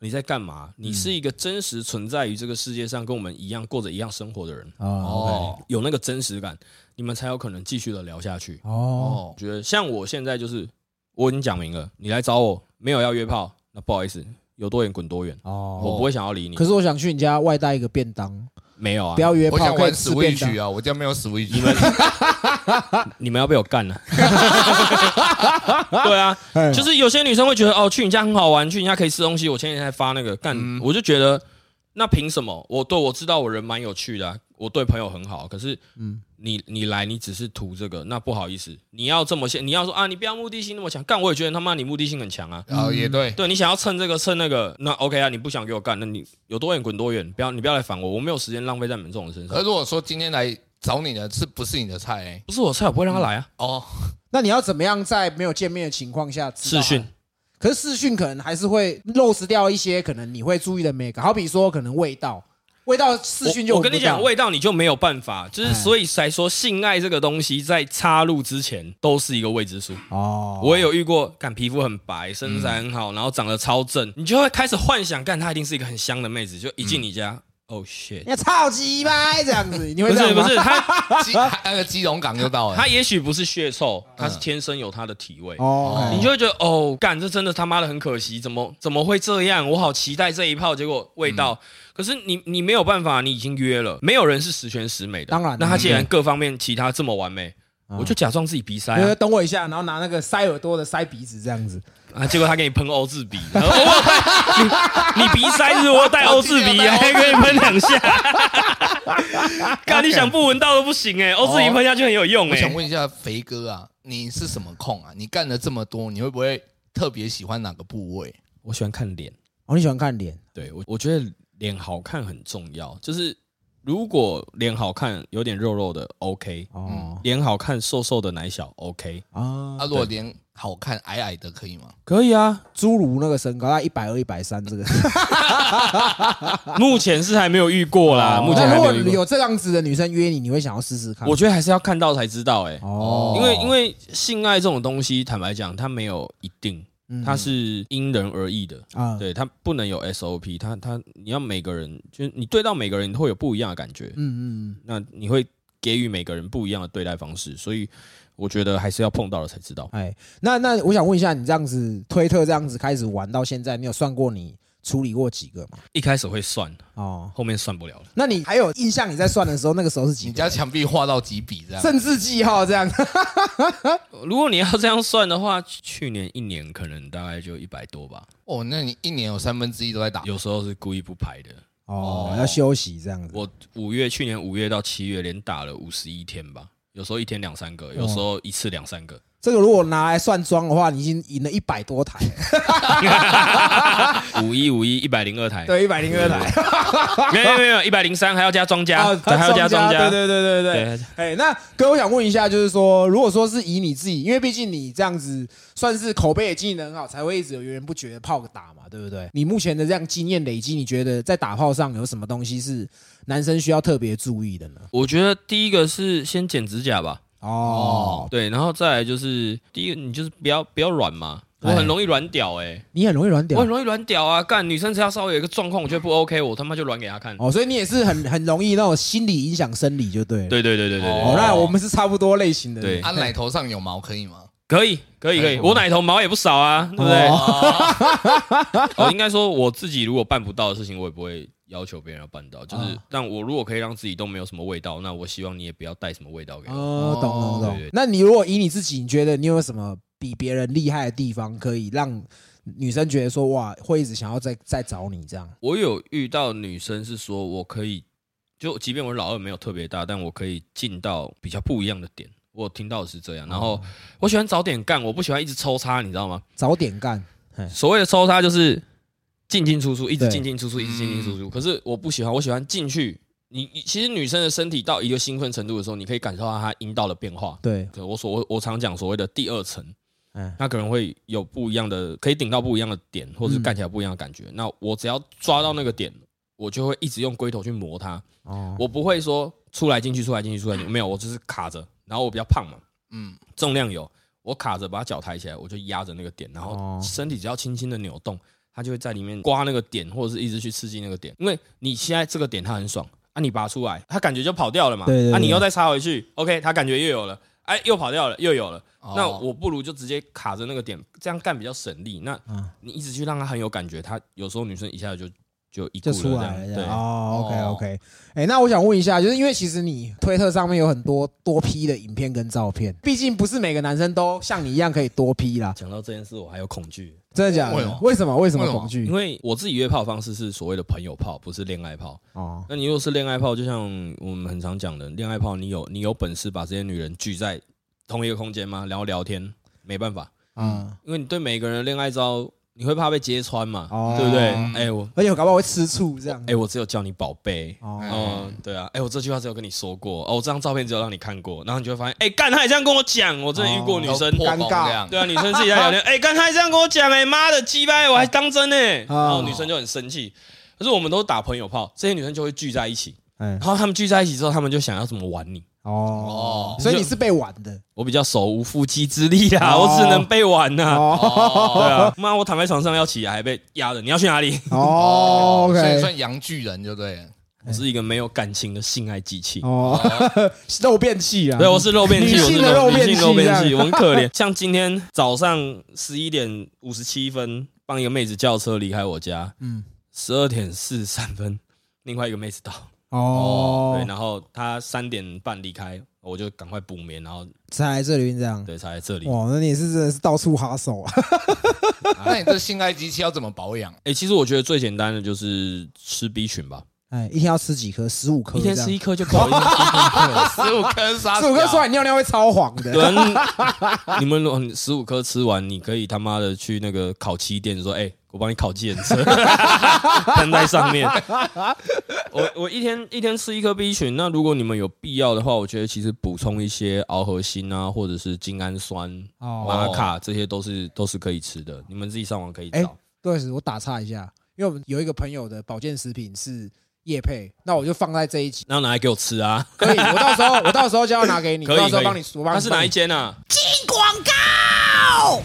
你在干嘛，你是一个真实存在于这个世界上，跟我们一样过着一样生活的人，哦哦有那个真实感，你们才有可能继续的聊下去。哦。觉得像我现在就是我已经讲明了，你来找我没有要约炮，那不好意思，有多远滚多远，哦，我不会想要理你。可。是我想去你家外带一个便当，没有啊不，要约炮，我想玩可以吃便 Switch。啊，我家没有 Switch。你们 你们要被我干了。对啊，哎就是有些女生会觉得哦，去你家很好玩，去你家可以吃东西。我前几天还发那个干，嗯我就觉得那凭什么？我对我知道我人蛮有趣的啊、我对朋友很好，可是嗯你你来你只是图这个，那不好意思，你要这么先，你要说啊，你不要目的性那么强，干我也觉得他妈你目的性很强啊。啊，也对，对你想要蹭这个蹭那个，那 OK 啊，你不想给我干，那你有多远滚多远，不要你不要来烦我，我没有时间浪费在你们这种人身上。而如果说今天来找你的是不是你的菜、欸？不是我菜，我不会让他来啊。哦，那你要怎么样在没有见面的情况下视讯？可是视讯可能还是会漏失掉一些可能你会注意的美感，好比说可能味道，味道视讯就我我跟你讲，味道你就没有办法，就是哎所以才说性爱这个东西在插入之前都是一个未知数。哦，我也有遇过，干皮肤很白，身材很好，然后长得超正，你就会开始幻想，干她一定是一个很香的妹子，就一进你家，哦 shit，你超级掰这样子，你会不这样吗是不是，他基那个基隆港就到了。他也许不是血臭，他是天生有他的体味。哦，你就会觉得哦，干这真的他妈的很可惜，怎么怎么会这样？我好期待这一炮，结果味道，可是你你没有办法，你已经约了，没有人是十全十美的。当然那他既然嗯各方面其他这么完美，嗯我就假装自己鼻塞啊，等我一下，然后拿那个塞耳朵的塞鼻子这样子，啊结果他给你喷欧字鼻，你你鼻塞是我 有带欧字鼻，还可以喷两下，干你想不闻到都不行哎，欧字鼻喷下去很有用我想哎。问一下肥哥啊，你是什么控啊？你干了这么多，你会不会特别喜欢哪个部位？我喜欢看脸。哦，你喜欢看脸对我，我觉得脸好看很重要。就是如果脸好看，有点肉肉的，OK；哦脸好看，瘦瘦的奶小，OK，啊啊，，如果脸好看矮矮的可以吗？可以啊。侏儒那个身高，他一百二、一百三，这个。目前是还没有遇过啦，目前那如果还没有遇过。有这样子的女生约你，你会想要试试看？我觉得还是要看到才知道、欸，哦，因为因为性爱这种东西，坦白讲，它没有一定，嗯它是因人而异的。啊，对，它不能有 SOP，它它你要每个人，就是你对到每个人，你会有不一样的感觉。嗯嗯那你会给予每个人不一样的对待方式，所以我觉得还是要碰到了才知道。哎，那那我想问一下，你这样子推特这样子开始玩到现在，你有算过你处理过几个吗？一开始会算，哦，后面算不了了。那你还有印象你在算的时候，那个时候是几个？你家墙壁画到几笔这样？政治记号这样？如果你要这样算的话，去年一年可能大概就一百多吧，哦，那你一年有三分之一都在打。有时候是故意不排的。哦，要休息这样子。我五月去年五月到七月连打了五十一天吧，有时候一天两三个，有时候一次两三个。这个如果拿来算庄的话，你已经赢了一百多台。了，五一五一一百零二台，对，一百零二台，没有没有一百零三还要加庄家，还要加庄家，对对对对对。对，哎，那哥，我想问一下，就是说，如果说是以你自己，因为毕竟你这样子算是口碑也经营的很好，才会一直有源源不绝的炮打嘛，对不对？你目前的这样经验累积，你觉得在打炮上有什么东西是男生需要特别注意的呢？我觉得第一个是先剪指甲吧，哦，对，然后再来就是第一个你就是不要不要软嘛，我哎很容易软屌哎。你很容易软屌我很容易软屌啊！干女生只要稍微有一个状况，我觉得不 OK，我他妈就软给她看。哦，所以你也是很很容易那种心理影响生理，就对了。对对对对对哦，那我们是差不多类型的人。对啊，奶头上有毛可以吗？可以可以可以，哎我奶头毛也不少啊，对不对？哦，哦，应该说我自己如果办不到的事情，我也不会要求别人要办到。就是啊，但我如果可以让自己都没有什么味道，那我希望你也不要带什么味道给我。哦，懂懂懂。那你如果以你自己，你觉得你有什么比别人厉害的地方，可以让女生觉得说哇，会一直想要再再找你这样？我有遇到女生是说我可以，就即便我老二没有特别大，但我可以进到比较不一样的点。我听到的是这样，然后我喜欢早点干，我不喜欢一直抽插，你知道吗？早点干，所谓的抽插就是进进出出，一直进进出出，一直进进出出。可是我不喜欢，我喜欢进去。你你其实女生的身体到一个兴奋程度的时候，你可以感受到她阴道的变化。对，对我所我我常讲所谓的第二层，嗯，那可能会有不一样的，可以顶到不一样的点，或者是干起来不一样的感觉。那我只要抓到那个点，我就会一直用龟头去磨它。哦，我不会说出来进去出来进去出来进去，没有，我就是卡着。然后我比较胖嘛，嗯，重量有，我卡着把脚抬起来，我就压着那个点，然后哦身体只要轻轻的扭动，它就会在里面刮那个点，或者是一直去刺激那个点。因为你现在这个点它很爽啊，你拔出来，它感觉就跑掉了嘛，啊，对对对你又再插回去，OK，它感觉又有了。哎，又跑掉了，又有了。哦那我不如就直接卡着那个点，这样干比较省力。那嗯你一直去让他很有感觉，他有时候女生一下就就一顾就出。来了。对，哦，OK 哦 OK。哎，那我想问一下，就是因为其实你推特上面有很多多 P 的影片跟照片，毕竟不是每个男生都像你一样可以多 P 啦。讲到这件事，我还有恐惧，真的假的为什么？为什么？恐惧因？为我自己约炮方式是所谓的朋友炮，不是恋爱炮。哦，那你如果是恋爱炮，就像我们很常讲的，恋爱炮，你有你有本事把这些女人聚在同一个空间吗？然后聊天，没办法，嗯，因为你对每个人的恋爱招，你会怕被揭穿嘛，哦。对不对？嗯哎、我而且我搞不好会吃醋这样。哎、我只有叫你宝贝。哦，哦，对啊，哎、我这句话只有跟你说过，哦，我这张照片只有让你看过，然后你就会发现，哎、干，他也这样跟我讲，我真的遇过女生，尴尬功这样。对啊，女生自己在聊天，哎、刚才这样跟我讲，哎，妈的，鸡掰，我还当真呢、哦然后女生就很生气。可是我们都打朋友炮，这些女生就会聚在一起，哎。然，后她们聚在一起之后，她们就想要怎么玩你。哦哦，所以你是被玩的。我比较手无缚鸡之力啦，哦我只能被玩呐、对啊，妈，我躺在床上要起来还被压着，你要去哪里？哦所以，OK，算洋巨人就对了。我是一个没有感情的性爱机器。哦，肉便器啊。对，我是肉便器，女我是肉便器女性肉便器，这 样我很可怜。像今天早上十一点五十七分，帮一个妹子叫车离开我家，嗯，十二点四十三分，另外一个妹子到，哦对，，然后他三点半离开，我就赶快补眠，然后才来这里这样。对才来这里。哇，那你也是真的是到处哈手啊！那你这性爱机器要怎么保养？哎，其实我觉得最简单的就是吃 B 群吧，哎，一天要吃几颗？十五颗，一天吃一颗就够 十五颗沙，十五颗出来尿尿会超黄的。你你们如果十五颗吃完，你可以他妈的去那个烤漆店说，哎、我帮你烤计程车，喷在上面。我我一天一天吃一颗 B 群，那如果你们有必要的话，我觉得其实补充一些螯合锌啊，或者是精氨酸、哦，玛卡，这些都是都是可以吃的。你们自己上网可以哎找。对，我打岔一下，因为我们有一个朋友的保健食品是叶配，那我就放在这一集。那拿来给我吃啊！可以，我到时候我到时候就要拿给你，可以到时候帮你，我帮你。它是哪一间啊？广告。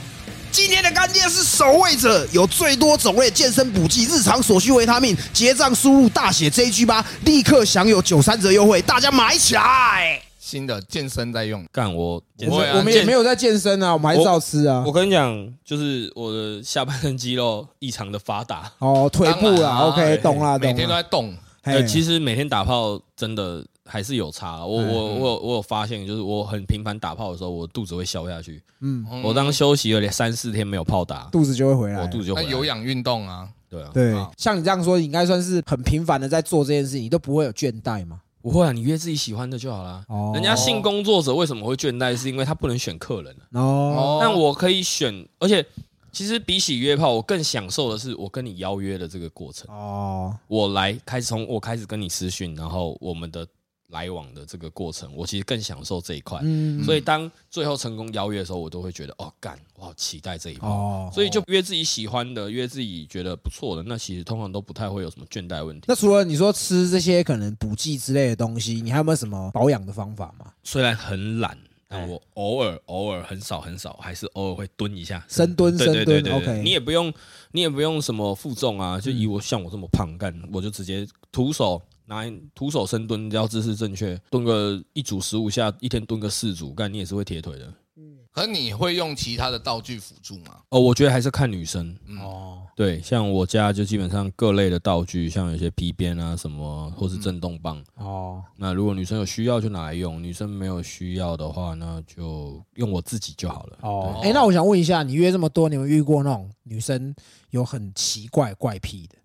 今天的干爹是守卫者，有最多种类健身补剂、日常所需维他命，结账输入大写 JG 八，立刻享有九三折优惠，大家买起来！新的健身在用，干我健身不会啊我们也没有在健身啊，我们还是照吃啊我。跟你讲，就是我的下半身肌肉异常的发达。哦，腿部啦当然啊，OK，懂啦，每天都。在动。呃，嘿其实每天打炮真的还是有差。我嗯我我有我有发现，就是我很频繁打炮的时候，我肚子会消下去。嗯，嗯我当休息了三四天没有炮打，肚子就会回来我。肚子就那回来有氧运动啊，对啊，对啊，像你这样说，你应该算是很频繁的在做这件事情，你都不会有倦怠嘛？不会啊，你约自己喜欢的就好啦。哦，人家性工作者为什么会倦怠？是因为他不能选客人啊哦，但我可以选，而且其实比起约炮，我更享受的是我跟你邀约的这个过程。哦，我来开始从我开始跟你私讯，然后我们的来往的这个过程，我其实更享受这一块。嗯，所以当最后成功邀约的时候，我都会觉得哦，干，我好期待这一炮。哦，所以就约自己喜欢的，约自己觉得不错的，那其实通常都不太会有什么倦怠问题。那除了你说吃这些可能补剂之类的东西，你还有没有什么保养的方法吗？虽然很懒，但哎我偶尔偶尔很少很少，还是偶尔会蹲一下，深蹲深蹲对对对，OK 你也不用你也不用什么负重啊，就以我像我这么胖干，我就直接徒手。拿徒手深蹲，只要姿势正确，蹲个一组十五下，一天蹲个四组，干你也是会铁腿的。嗯。可你会用其他的道具辅助吗？哦，我觉得还是看女生，哦，对，像我家就基本上各类的道具，像有些皮鞭啊什么，或是震动棒。哦，那如果女生有需要就拿来用，女生没有需要的话，那就用我自己就好了。哦，对。哎，那我想问一下，你约这么多，你有没有遇过那种女生有很奇怪怪癖的，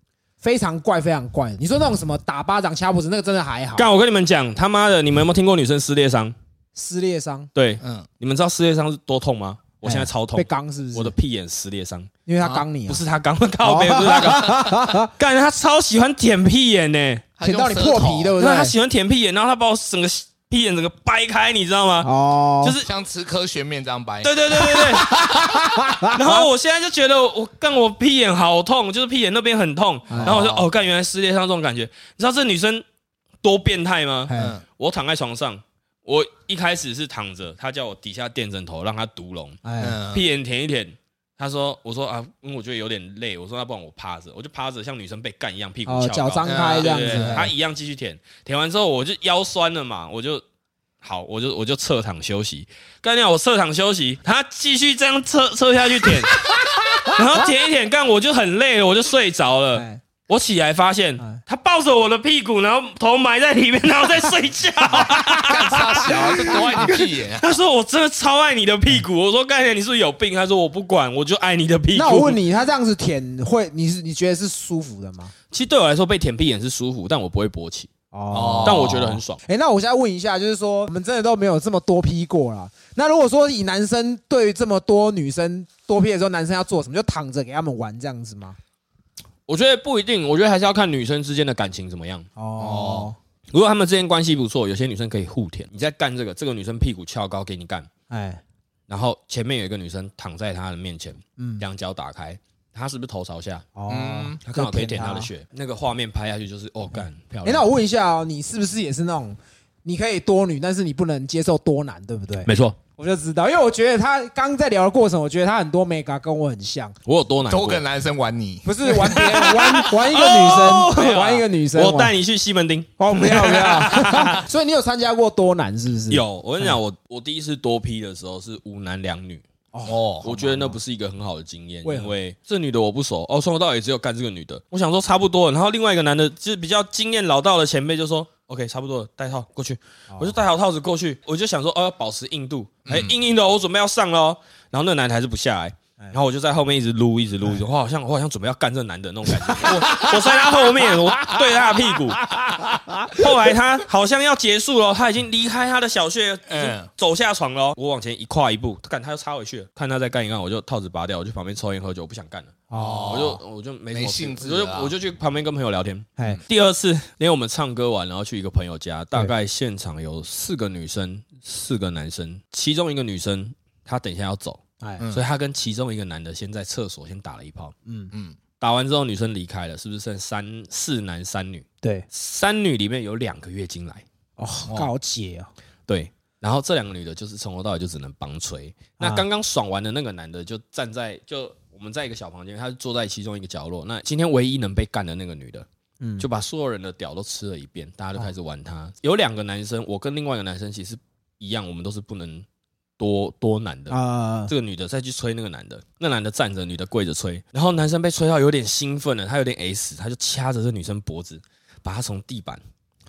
非常怪非常怪？你说那种什么打巴掌掐脖子，那个真的还好，干，我跟你们讲，他妈的，你们有没有听过女生撕裂伤？撕裂伤，对，嗯，你们知道撕裂伤是多痛吗？我现在超痛。被，刚是不是？我的屁眼撕裂伤，因为他刚你啊，不是他刚靠背，不是他刚，干，他超喜欢舔屁眼呢，舔到你破皮，对不？对，他喜欢舔屁眼，然后他把我整个屁眼整个掰开，你知道吗？哦，就是像吃科学面这样掰。对对对对对。然后我现在就觉得我干我屁眼好痛，就是屁眼那边很痛。哎然后我说哦干，原来世界上这种感觉。你知道这女生多变态吗？哎嗯，我躺在床上，我一开始是躺着，她叫我底下垫枕头让她独龙，屁眼舔一舔。她说：“我说啊，因为我觉得有点累，我说那不然我趴着，我就趴着，像女生被干一样，屁股哦，翘高。脚张开这样子对对对，，她一样继续舔，舔完之后我就腰酸了嘛，我就好，我就我就侧躺休息。干掉我侧躺休息，他继续这样侧侧下去舔，然后舔一舔，干我就很累了，我就睡着了。哎我起来发现哎他抱着我的屁股，然后头埋在里面，然后在睡觉。干啥小啊？这多爱你屁眼啊！他说：“我真的超爱你的屁股。”我说：“刚才你是不是有病？”他说：“我不管，我就爱你的屁股。”那我问，你，他这样子舔会，你是你觉得是舒服的吗？其实对我来说被舔屁眼是舒服，但我不会勃起，哦，但我觉得很爽。哎、那我现在问一下，就是说，我们真的都没有这么多批过啦。那如果说以男生对于这么多女生多批的时候，男生要做什么？就躺着给他们玩这样子吗？我觉得不一定，我觉得还是要看女生之间的感情怎么样。哦，如果他们之间关系不错，有些女生可以互舔。你在干这个，这个女生屁股翘高给你干，哎，然后前面有一个女生躺在她的面前，嗯，两脚打开，她是不是头朝下？哦嗯，她刚好可以舔她她的。血。那个画面拍下去就是哦干漂哎、亮。那我问一下哦，你是不是也是那种你可以多女，但是你不能接受多男，对不对？没错，我就知道，因为我觉得他刚在聊的过程，我觉得他很多 mega 跟我很像，我有多难过。多个男生玩你，不是玩别人，玩玩一个女哦生，玩一个女生，我带你去西门町。哦，不要不要。所以你有参加过多男是不是？有，我跟你讲，我我第一次多批的时候是五男两女，哦，我觉得那不是一个很好的经验，因为这女的我不熟，哦，从头到尾只有干这个女的，我想说差不多了，然后另外一个男的就是比较经验老道的前辈就说，OK，差不多了，戴套过去，哦。我就戴好套子过去，我就想说，哦，要保持硬度，哎，硬硬的哦，我准备要上了哦，然后那个男的还是不下来。然后我就在后面一直撸，一直撸，一直我好像我好像准备要干这男的那种感觉。我我在他后面，我对他的屁股。后来他好像要结束了，他已经离开他的小穴，嗯走下床了。我往前一跨一步，干他又插回去了。看他再干一干，我就套子拔掉，我去旁边抽烟喝酒，我不想干了。哦，我就我就没什么没兴致我就我就去旁边跟朋友聊天。哎，第二次，因为我们唱歌完，然后去一个朋友家，大概现场有四个女生，四个男生，其中一个女生她等一下要走，哎，嗯所以他跟其中一个男的先在厕所先打了一炮。嗯，嗯，打完之后，女生离开了，是不是剩三四男三女？对，三女里面有两个月经来，哦，高姐哦，对。然后这两个女的就是从头到尾就只能帮吹。那啊刚刚爽完的那个男的就站在就我们在一个小房间，他就坐在其中一个角落。那今天唯一能被干的那个女的，嗯，就把所有人的屌都吃了一遍，大家都开始玩她。有两个男生，我跟另外一个男生其实一样，我们都是不能多多男的。啊，这个女的再去吹那个男的，那男的站着，女的跪着吹，然后男生被吹到有点兴奋了，他有点 S，他就掐着这女生脖子，把她从地板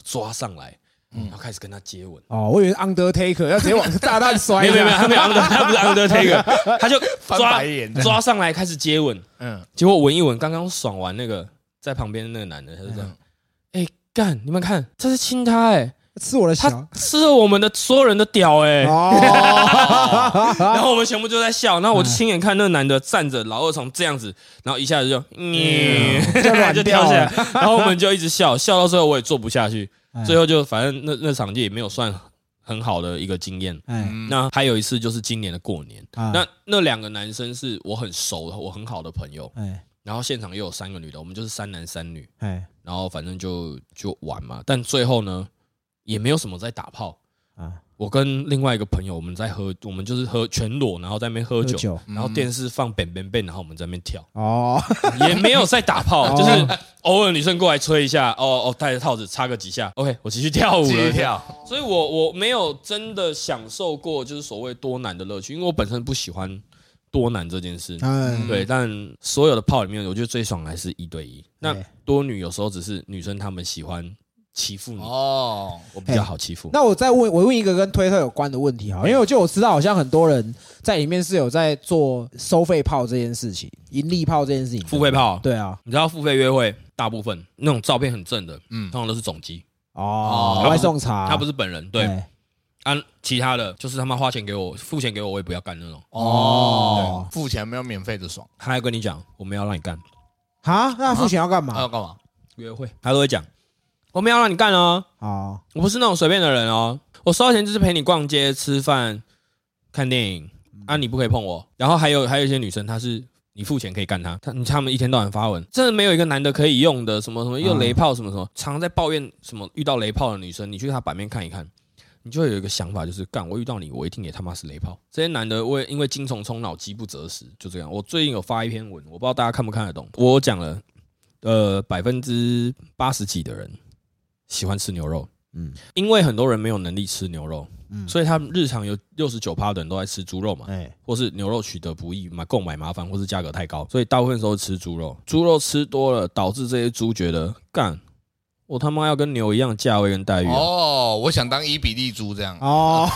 抓上来，然后开始跟她接吻。哦，我以为 Undertaker 要直接往炸弹摔，没有没有没有，他没有 under，他不是 undertaker，他就抓白眼，抓上来开始接吻，嗯，结果闻一闻，刚刚爽完那个在旁边的那个男的，他就这样，哎干，你们看，这是亲他哎，吃我的他小，吃了我们的所有人的屌哎，哦，然后我们全部就在笑，然后我就亲眼看那个男的站着，老二从这样子，然后一下子就，嗯，就软就掉跳下了来，然后我们就一直笑，笑到最后我也做不下去，哎。最后就反正那那场地也没有算很好的一个经验。哎，嗯。那还有一次就是今年的过年，啊。那那两个男生是我很熟的，我很好的朋友，哎。然后现场又有三个女的，我们就是三男三女，哎。然后反正就就玩嘛，但最后呢也没有什么在打炮。啊，我跟另外一个朋友，我们在喝，我们就是喝全裸，然后在那边喝酒，喝酒。然后电视放 bang bang bang，然后我们在那边跳，哦，也没有在打炮，哦。就是偶尔女生过来吹一下，哦哦，戴着套子插个几下，OK，我继续跳舞继续了。跳，所以我我没有真的享受过就是所谓多男的乐趣，因为我本身不喜欢多男这件事。嗯，对，但所有的炮里面，我觉得最爽的还是一对一。那多女有时候只是女生她们喜欢欺负你，哦，我比较好欺负。那我再问，我问一个跟推特有关的问题哈，因为我就我知道，好像很多人在里面是有在做收费炮这件事情，盈利炮这件事情。付费炮，对啊，你知道付费约会大部分那种照片很正的，嗯。通常都是总机，哦，哦外送茶，他不是本人。对，哎啊，其他的就是他妈花钱给我，付钱给我，我也不要干那种。哦，付钱没有免费的爽，他还跟你讲，我们要让你干。哈，那付钱要干嘛？他要干嘛？约会，他都会讲，我没有让你干哦。好，我不是那种随便的人哦，我收到钱就是陪你逛街、吃饭、看电影啊，你不可以碰我。然后还有还有一些女生，她是你付钱可以干她，她他们一天到晚发文，真的没有一个男的可以用的，什么什么又雷炮什么什么，常常在抱怨什么遇到雷炮的女生，你去她版面看一看。你就会有一个想法，就是干我遇到你，我一定也他妈是雷炮。这些男的，为因为精虫充脑，饥不择食，就这样。我最近有发一篇文，我不知道大家看不看得懂。我讲了，呃，百分之八十几的人喜欢吃牛肉，嗯因为很多人没有能力吃牛肉，嗯所以他们日常有六十九趴的人都在吃猪肉嘛，哎，或是牛肉取得不易，买购买麻烦，或是价格太高，所以大部分时候吃猪肉。猪肉吃多了，导致这些猪觉得干，我他妈要跟牛一样价位跟待遇啊、哦，我想当伊比利猪这样。哦，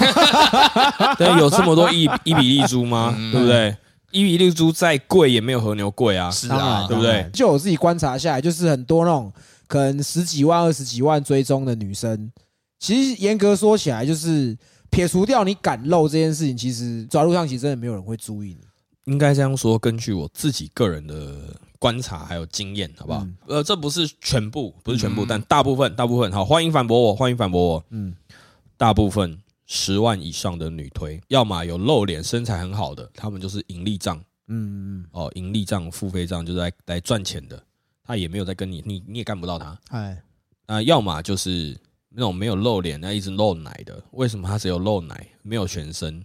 对，有这么多伊伊比利猪吗？嗯对不对？伊比利猪再贵也没有和牛贵啊。是啊，对不对？就我自己观察下来，就是很多那种可能十几万、二十几万追踪的女生，其实严格说起来，就是撇除掉你敢露这件事情，其实走在路上其实真的没有人会注意你。应该这样说，根据我自己个人的观察还有经验，好不好？嗯。呃，这不是全部，不是全部，嗯。但大部分，大部分好，欢迎反驳我，欢迎反驳我。嗯，大部分十万以上的女推，要么有露脸、身材很好的，她们就是盈利账。嗯嗯。哦，盈利账、付费账，就是来来赚钱的，她也没有在跟你，你你也干不到她。嗯，哎，那要么就是那种没有露脸，那一直露奶的，为什么他只有露奶，没有全身？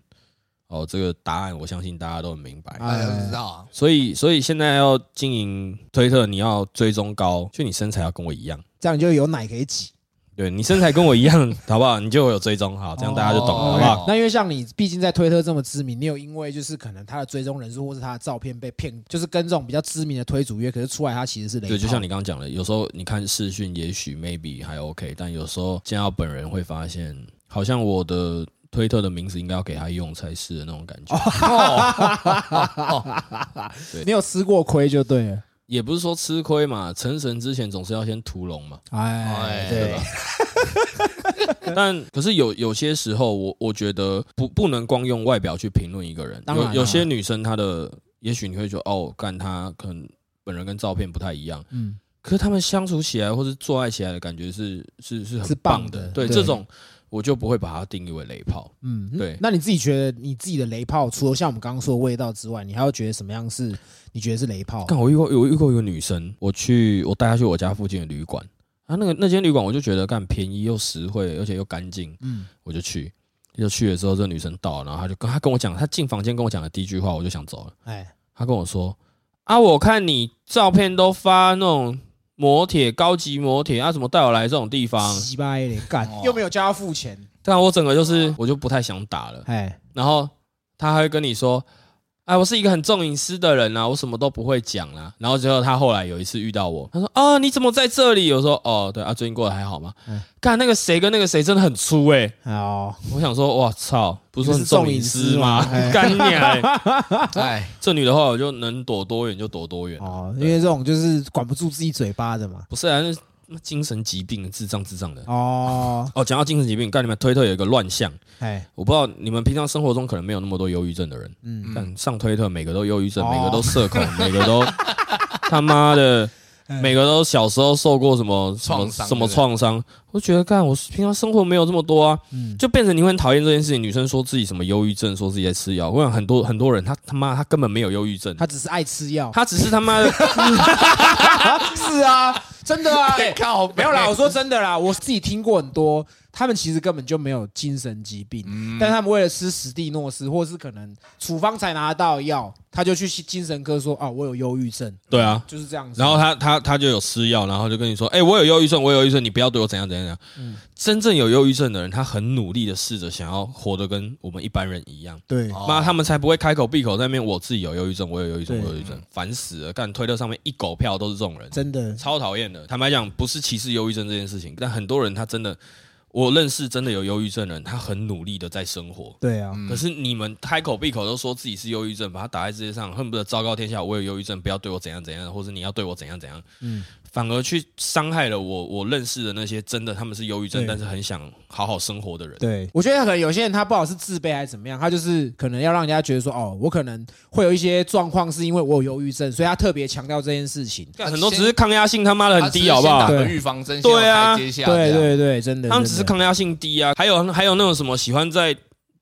哦，这个答案我相信大家都很明白。大家都知道啊。所以，所以现在要经营推特，你要追踪高，就你身材要跟我一样，这样你就有奶可以挤，对你身材跟我一样，好不好？你就会有追踪，好，这样大家就懂了，哦好不好？那因为像你，毕竟在推特这么知名，你有因为就是可能他的追踪人数或是他的照片被骗，就是跟这种比较知名的推主约，可是出来他其实是雷炮。对，就像你刚刚讲的，有时候你看视讯，也许 maybe 还 OK，但有时候见到本人会发现，好像我的推特的名字应该要给他用才是的那种感觉。你有吃过亏就对了。也不是说吃亏嘛，成神之前总是要先屠龙嘛。哎哎，对吧？但可是有有些时候我，我觉得不不能光用外表去评论一个人。当然有有些女生她的，也许你会觉得哦，干她可能本人跟照片不太一样，嗯，可是他们相处起来或是做爱起来的感觉是是是很是棒的。对对这种，我就不会把它定义为雷炮。嗯，对那你自己觉得你自己的雷炮，除了像我们刚刚说的味道之外，你还要觉得什么样是你觉得是雷炮？干，我遇过有遇过一个女生，我去我带她去我家附近的旅馆，啊，那个那间旅馆我就觉得干便宜又实惠，而且又干净，嗯，我就去。就去了之后，这个女生到了，然后她就跟她跟我讲，她进房间跟我讲的第一句话，我就想走了。哎，她跟我说：“啊，我看你照片都发那种摩铁、高级磨铁啊，怎么带我来这种地方鸡巴嘞干哦，又没有叫他付钱，？”但我整个就是，我就不太想打了。哎，然后他还会跟你说：“哎，我是一个很重隐私的人啊，我什么都不会讲啦。”然后之后他后来有一次遇到我，他说：“啊，你怎么在这里？”我说：“哦，对啊，最近过得还好吗嗯？”干那个谁跟那个谁真的很粗哎、哦，我想说，哇操，不是说很重隐私吗？干你啊！哎，这女的话，我就能躲多远就躲多远。哦，因为这种就是管不住自己嘴巴的嘛。不是啊，那那精神疾病，智障智障的。哦，哦，讲到精神疾病，看你们推特有一个乱象，哎，我不知道你们平常生活中可能没有那么多忧郁症的人，嗯，但上推特每个都忧郁症，哦。每个都社恐，每个都 他妈的，哎每个都小时候受过什么什么什么创伤。我觉得干我平常生活没有这么多啊，嗯，就变成你会很讨厌这件事情。女生说自己什么忧郁症，说自己在吃药，我想很多很多人他他妈他根本没有忧郁症，他只是爱吃药。他只是他妈的 是啊，真的啊，哎靠，没有啦，我说真的啦，我自己听过很多，他们其实根本就没有精神疾病，嗯但他们为了吃史蒂诺斯，或是可能处方才拿得到药，他就去精神科说啊，我有忧郁症，对啊。就是这样子。然后他他他就有吃药，然后就跟你说，哎、我有忧郁症，我有忧郁症，你不要对我怎样怎样怎样。嗯真正有忧郁症的人，他很努力的试着想要活得跟我们一般人一样。对，哦妈，他们才不会开口闭口在那边我自己有忧郁症，我有忧郁症，我有忧郁症，烦死了！干推特上面一狗票都是这种人，真的，超讨厌的。坦白讲，不是歧视忧郁症这件事情，但很多人他真的，我认识真的有忧郁症的人，他很努力的在生活。对啊，嗯可是你们开口闭口都说自己是忧郁症，把他打在世界上，恨不得昭告天下，我有忧郁症，不要对我怎样怎样，或者你要对我怎样怎样，嗯，反而去伤害了我我认识的那些真的他们是忧郁症，但是很想好好生活的人。对，我觉得可能有些人他不好是自卑还是怎么样，他就是可能要让人家觉得说，哦，我可能会有一些状况是因为我有忧郁症，所以他特别强调这件事情。干很多只是抗压性他妈的很低，好不好先打？个预防针，对啊对对对，真的，他们只是抗压性低啊，还有还有那种什么喜欢在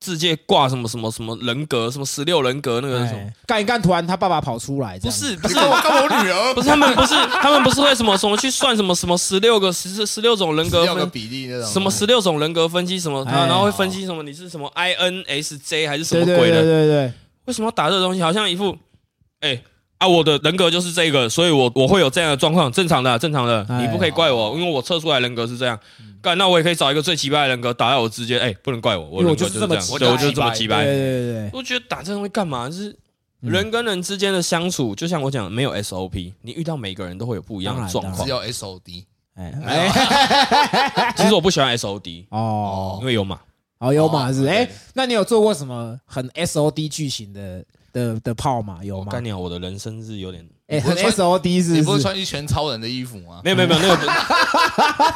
世界挂什么什么什么人格，什么十六人格那个什么，哎干一干，突然他爸爸跑出来，这不是不是。我干我女儿？不是他们不是 他们不是会什么什么去算什么什么十六个十十六种人格六个分比例那种。什么十六种人格分析什么，然后会分析什么你是什么 INSJ 还是什对对对么鬼的？对对，为什么要打这个东西？好像一副哎啊，我的人格就是这个，所以我我会有这样的状况，正常的，正常的，哎你不可以怪我，因为我测出来人格是这样。干，那我也可以找一个最奇葩的人格打在我之间，哎，不能怪我，我就是这么我葩就是这么奇葩。对对对对，我觉得打这东西干嘛？就是嗯人跟人之间的相处，就像我讲，没有 SOP，你遇到每个人都会有不一样的状况只。有 SOD，哎哎 其实我不喜欢 SOD，哦因为有马。哦有马是哦哎，那你有做过什么很 S O D 剧情的的的炮嘛？有吗？我干你啊！我的人生是有点 S O D 是你不是不是？穿一拳超人的衣服吗？没有没有没有那个不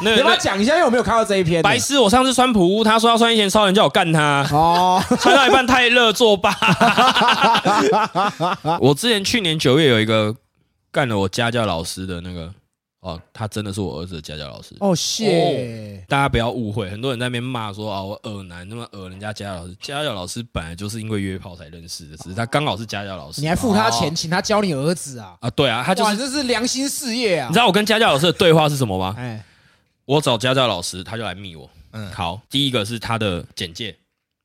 那你要不要个讲一下？因为我没有看到这一篇呢。白痴！我上次穿普乌，他说要穿一拳超人，叫我干他，哦，穿到一半太热作罢。我之前去年九月有一个干了我家教老师的那个哦，他真的是我儿子的家教老师。哦，谢，大家不要误会，很多人在那边骂说啊，我耳男那么耳人家家教老师，家教老师本来就是因为约炮才认识的，只是他刚好是家教老师。你还付他钱，请他教你儿子啊？啊？对啊，他就哇，是。这是良心事业啊你知！道我跟家教老师的对话是什么吗？哎，我找家教老师，他就来密我。嗯，好，第一个是他的简介，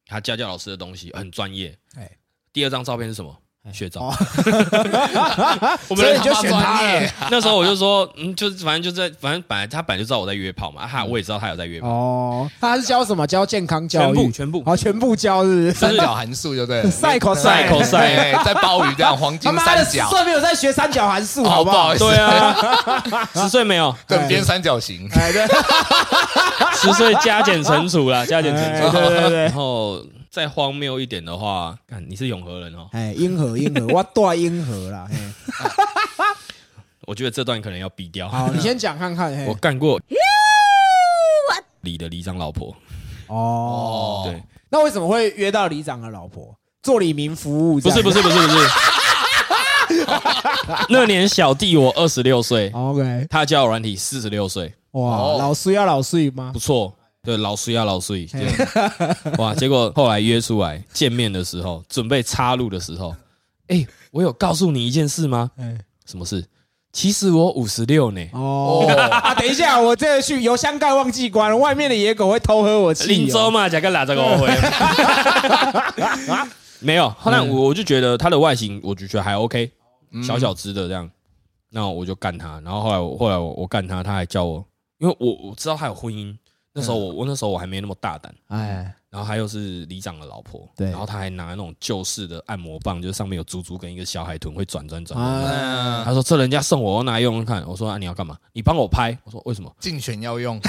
他家教老师的东西很专业。哎第二张照片是什么？学照。哦。我们就选他了。那时候我就说，嗯，就是反正就在，反正本来他本来就知道我在约炮嘛，啊，他我也知道他有在约炮，哦，他是教什么？教健康教育，全部全部。好，全部教是不是？三角函数就对了，赛口赛。口赛。哎在鲍鱼这样黄金三角，十岁没有在学三角函数，好不好？对啊，十岁没有，等边三角形，哎，对，十岁加减乘除啦，加减乘哎除。对对对。然，后再荒谬一点的话，看你是永和人哦，哎，英和英和，我大英和啦。嘿我觉得这段可能要逼掉。好，你先讲看看。嘿我干过李的里长老婆，哦，对，那为什么会约到里长的老婆做李明服务？不是不是是不是不是，那年小弟我二十六岁，，OK，他交友软体四十六岁，哇，哦老衰要老衰吗不？错。对，老衰啊老衰，哇！结果后来约出来见面的时候，准备插入的时候，哎，我有告诉你一件事吗？哎，什么事？其实我五十六呢。哦 啊，等一下，我这个去油箱盖忘记关了，外面的野狗会偷喝我气哦。林州嘛，加个哪这个回？没有，后来我我就觉得它的外形，我就觉得还 OK，小小只的这样，那我就干他。然后后来我后来我我干他，他还叫我，因为我我知道他有婚姻，那时候我我那时候我还没那么大胆。哎，然后他又是里长的老婆，对然后他还拿那种旧式的按摩棒，就是上面有珠珠跟一个小海豚会转转转。他说这人家送我，我拿来用用看。我说啊，你要干嘛？你帮我拍。我说为什么？竞选要用，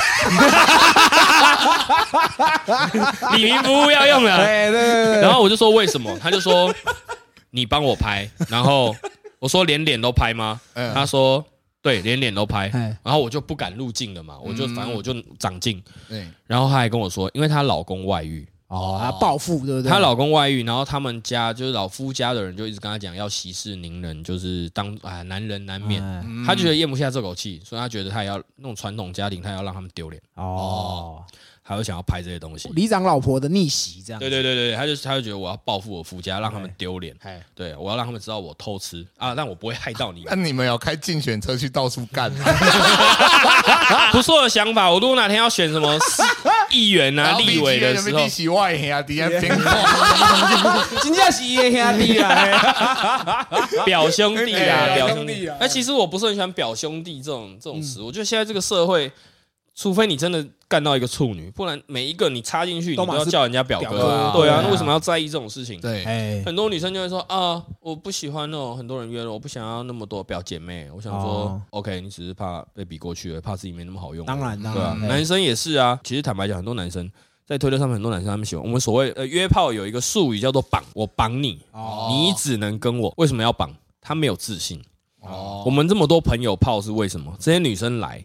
李明服务要用了。对对对对，然后我就说为什么？他就说你帮我拍。然后我说连脸都拍吗？嗯他说对，连脸都拍。哎。然后我就不敢入镜了嘛，我就嗯反正我就长镜。对，然后她还跟我说，因为她老公外遇，哦，她暴富对不对？她老公外遇，然后他们家就是老夫家的人就一直跟她讲要息事宁人，就是当啊男人难免。她嗯。觉得咽不下这口气，所以她觉得她也要那种传统家庭，她也要让他们丢脸，哦，还会想要拍这些东西。里长老婆的逆袭这样。对对对对，他就他就觉得我要报复我夫家，让他们丢脸。哎，对，我要让他们知道我偷吃啊，但我不会害到你 那。你们要开竞选车去到处干吗？不错的想法。我如果哪天要选什么市议员啊、立委的时候你，洗外黑啊，底下边框，真正是伊的兄弟啊。表兄弟啊，哎表兄弟表兄弟啊。哎，其实我不是很喜欢“表兄弟”这种这种词。我觉得现在这个社会，除非你真的干到一个处女，不然每一个你插进去，你都要叫人家表表哥哥。对啊，对啊那为什么要在意这种事情？对，哎，很多女生就会说啊，我不喜欢那种很多人约了，我不想要那么多表姐妹。我想说哦，OK，你只是怕被比过去了，怕自己没那么好用。当然当对啊，男生也是啊。其实坦白讲，很多男生在推特上面，很多男生他们喜欢我们所谓呃约炮有一个术语叫做绑，我绑你，哦你只能跟我。为什么要绑？他没有自信。哦我们这么多朋友炮是为什么？这些女生来，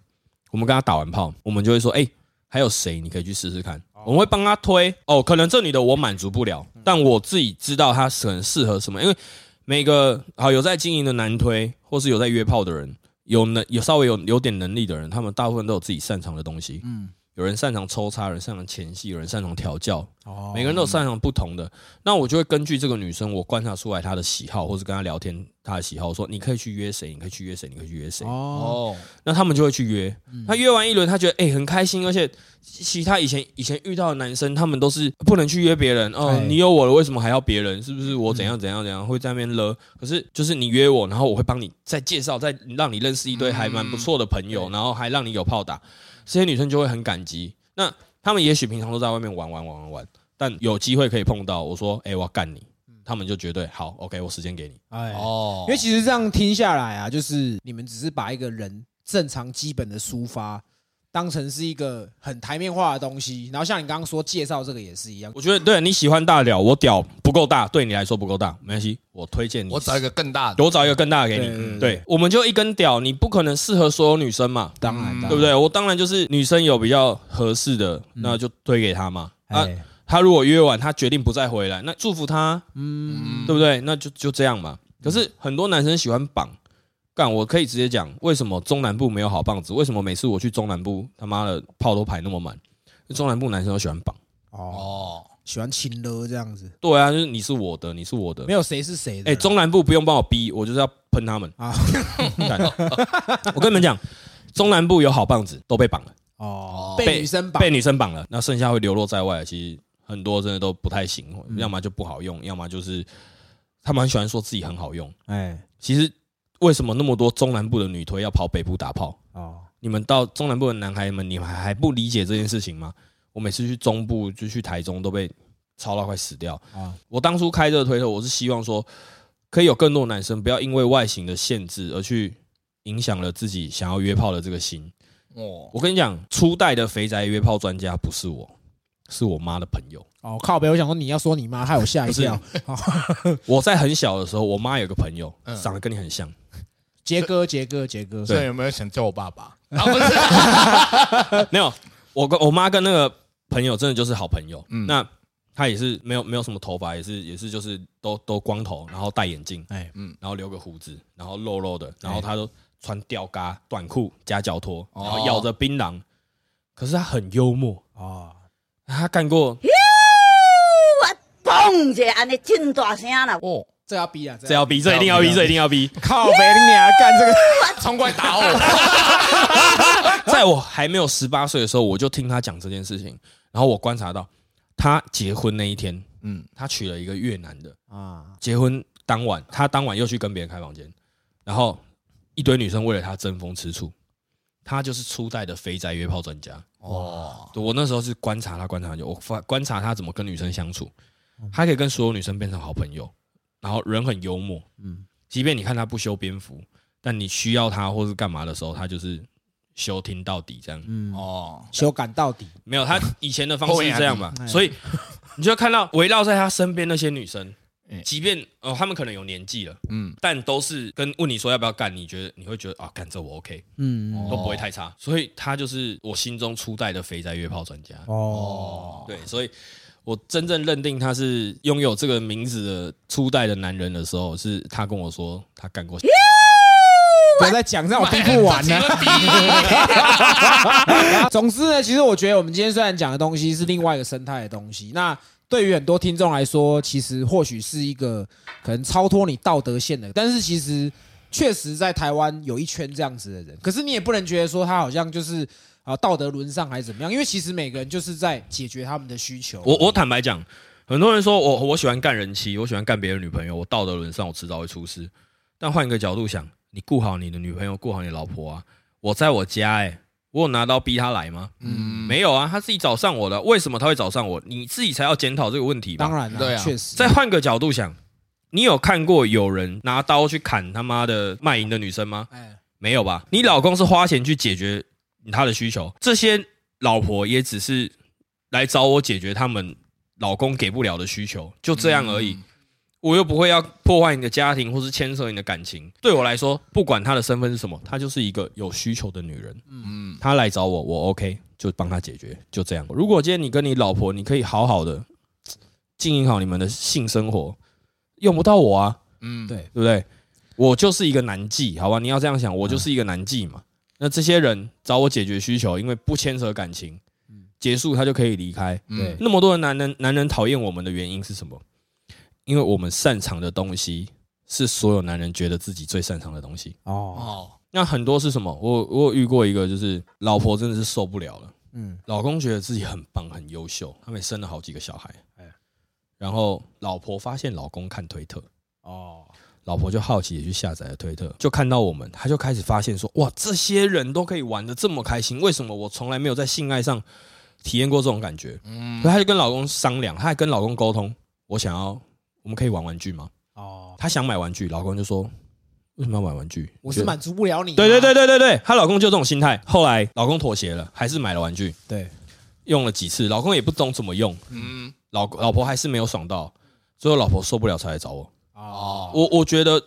我们跟他打完炮，我们就会说，哎、还有谁你可以去试试看？我们会帮他推哦，可能这女的我满足不了，但我自己知道她可能适合什么，因为每个好有在经营的男推，或是有在约炮的人，有能有稍微有有点能力的人，他们大部分都有自己擅长的东西。嗯，有人擅长抽插，有人擅长前戏，有人擅长调教，哦每个人都有擅长不同的。那我就会根据这个女生，我观察出来她的喜好，或是跟她聊天她的喜好，我说你可以去约谁，你可以去约谁，你可以去约谁。哦，哦，那他们就会去约。他约完一轮，他觉得哎、很开心，而且其他以前以前遇到的男生，他们都是不能去约别人哦哎，你有我了，为什么还要别人？是不是我怎样怎样怎样会在那边勒？可是就是你约我，然后我会帮你再介绍，再让你认识一堆还蛮不错的朋友，然后还让你有炮打，这些女生就会很感激。那他们也许平常都在外面玩玩玩玩玩，但有机会可以碰到，我说哎、我要干你，他们就绝对好，OK，我时间给你。哎，哦，因为其实这样听下来啊，就是你们只是把一个人正常基本的抒发当成是一个很台面化的东西，然后像你刚刚说介绍这个也是一样，我觉得对你喜欢大屌，我屌不够大，对你来说不够大，没关系，我推荐你。我找一个更大的，我找一个更大的给你。对对对对，我们就一根屌，你不可能适合所有女生嘛，当然，对不？对？我当然就是女生有比较合适的，那就推给她嘛。啊，哎，她如果约完，她决定不再回来，那祝福她，嗯，对不对？那就就这样嘛。可是很多男生喜欢绑。干，我可以直接讲，为什么中南部没有好棒子？为什么每次我去中南部，他妈的炮都排那么满？中南部男生都喜欢绑。哦，哦，喜欢亲了这样子，对啊，就是你是我的，你是我的没。有谁是谁的哎、啦。中南部不用帮我逼，我就是要喷他们。啊，干我跟你们讲，中南部有好棒子都被绑了，哦，被被女生绑被，女生绑了，那剩下会流落在外，其实很多真的都不太行，嗯要么就不好用，要么就是他们很喜欢说自己很好用。哎，其实为什么那么多中南部的女推要跑北部打炮？哦，你们到中南部的男孩们，你们还还不理解这件事情吗？我每次去中部就去台中都被操到快死掉。啊，我当初开这个推特，我是希望说，可以有更多男生不要因为外形的限制而去影响了自己想要约炮的这个心。哦，我跟你讲，初代的肥宅约炮专家不是我，是我妈的朋友。哦，靠北，我想说你要说你妈，害我吓一跳。我在很小的时候，我妈有个朋友嗯长得跟你很像，杰哥，杰哥，杰哥，所以有没有想叫我爸爸？啊，不是，没有，我跟我妈跟那个朋友真的就是好朋友。嗯。那她也是没有没有什么头发，也是也是就是都都光头，然后戴眼镜，哎，嗯。然后留个胡子，然后肉肉的，然后她都穿吊嘎短裤加脚拖，然后咬着槟榔。可是她很幽默，啊，她干过嘣一下，安尼真大声啦！哦，这要逼啊，这要逼，这一定要逼，这一定要逼。靠北，你啊干这个，冲过来打我！在我还没有十八岁的时候，我就听他讲这件事情，然后我观察到他结婚那一天，嗯，他娶了一个越南的，啊，结婚当晚，他当晚又去跟别人开房间，然后一堆女生为了他争风吃醋，他就是初代的肥宅约炮专家。哦，我那时候是观察他，观察很久，我发观察他怎么跟女生相处，他可以跟所有女生变成好朋友，然后人很幽默，嗯，即便你看他不修边幅，但你需要他或是干嘛的时候，他就是修听到底这样。嗯，哦，修改到底，没有，他以前的方式是这样嘛。所以你就看到围绕在他身边那些女生嗯，即便哦他们可能有年纪了，嗯，但都是跟问你说要不要干，你觉得你会觉得啊干这我 OK，嗯，都不会太差，所以他就是我心中初代的肥宅约炮专家。哦，对，所以我真正认定他是拥有这个名字的初代的男人的时候，是他跟我说他干过。不要再讲，让我逼不完呢。总之呢，其实我觉得我们今天虽然讲的东西是另外一个生态的东西，那对于很多听众来说，其实或许是一个可能超脱你道德线的，但是其实确实在台湾有一圈这样子的人，可是你也不能觉得说他好像就是啊道德沦丧还是怎么样，因为其实每个人就是在解决他们的需求。我我坦白讲，很多人说我我喜欢干人妻，我喜欢干别人女朋友，我道德沦丧，我迟早会出事。但换一个角度想，你顾好你的女朋友，顾好你的老婆啊。我在我家、欸，我有拿刀逼她来吗？嗯，没有啊，她自己找上我的。为什么她会找上我？你自己才要检讨这个问题吧。当然了，对啊确实。再换个角度想，你有看过有人拿刀去砍他妈的卖淫的女生吗？哎，没有吧？你老公是花钱去解决他的需求，这些老婆也只是来找我解决他们老公给不了的需求，就这样而已。嗯我又不会要破坏你的家庭，或是牵涉你的感情。对我来说，不管她的身份是什么，她就是一个有需求的女人。嗯，她来找我，我 OK 就帮她解决，就这样。如果今天你跟你老婆，你可以好好的经营好你们的性生活，用不到我啊，嗯，对对不对？我就是一个男妓，好吧？你要这样想，我就是一个男妓嘛。那这些人找我解决需求，因为不牵扯感情，结束，他就可以离开。嗯，那么多的男人，男人讨厌我们的原因是什么？因为我们擅长的东西是所有男人觉得自己最擅长的东西。哦，哦，那很多是什么？我我有遇过一个，就是老婆真的是受不了了，嗯，老公觉得自己很棒很优秀，他们生了好几个小孩，哎然后老婆发现老公看推特，哦，老婆就好奇也去下载了推特，就看到我们，她就开始发现说，哇，这些人都可以玩的这么开心，为什么我从来没有在性爱上体验过这种感觉？嗯所以她就跟老公商量，她还跟老公沟通，我想要，我们可以玩玩具吗？哦，她想买玩具，老公就说，为什么要买玩具？我是满足不了你。对对对，对对对，她老公就这种心态。后来老公妥协了，还是买了玩具，对，用了几次，老公也不懂怎么用，嗯，老老婆还是没有爽到，最后老婆受不了才来找我。哦，我我觉得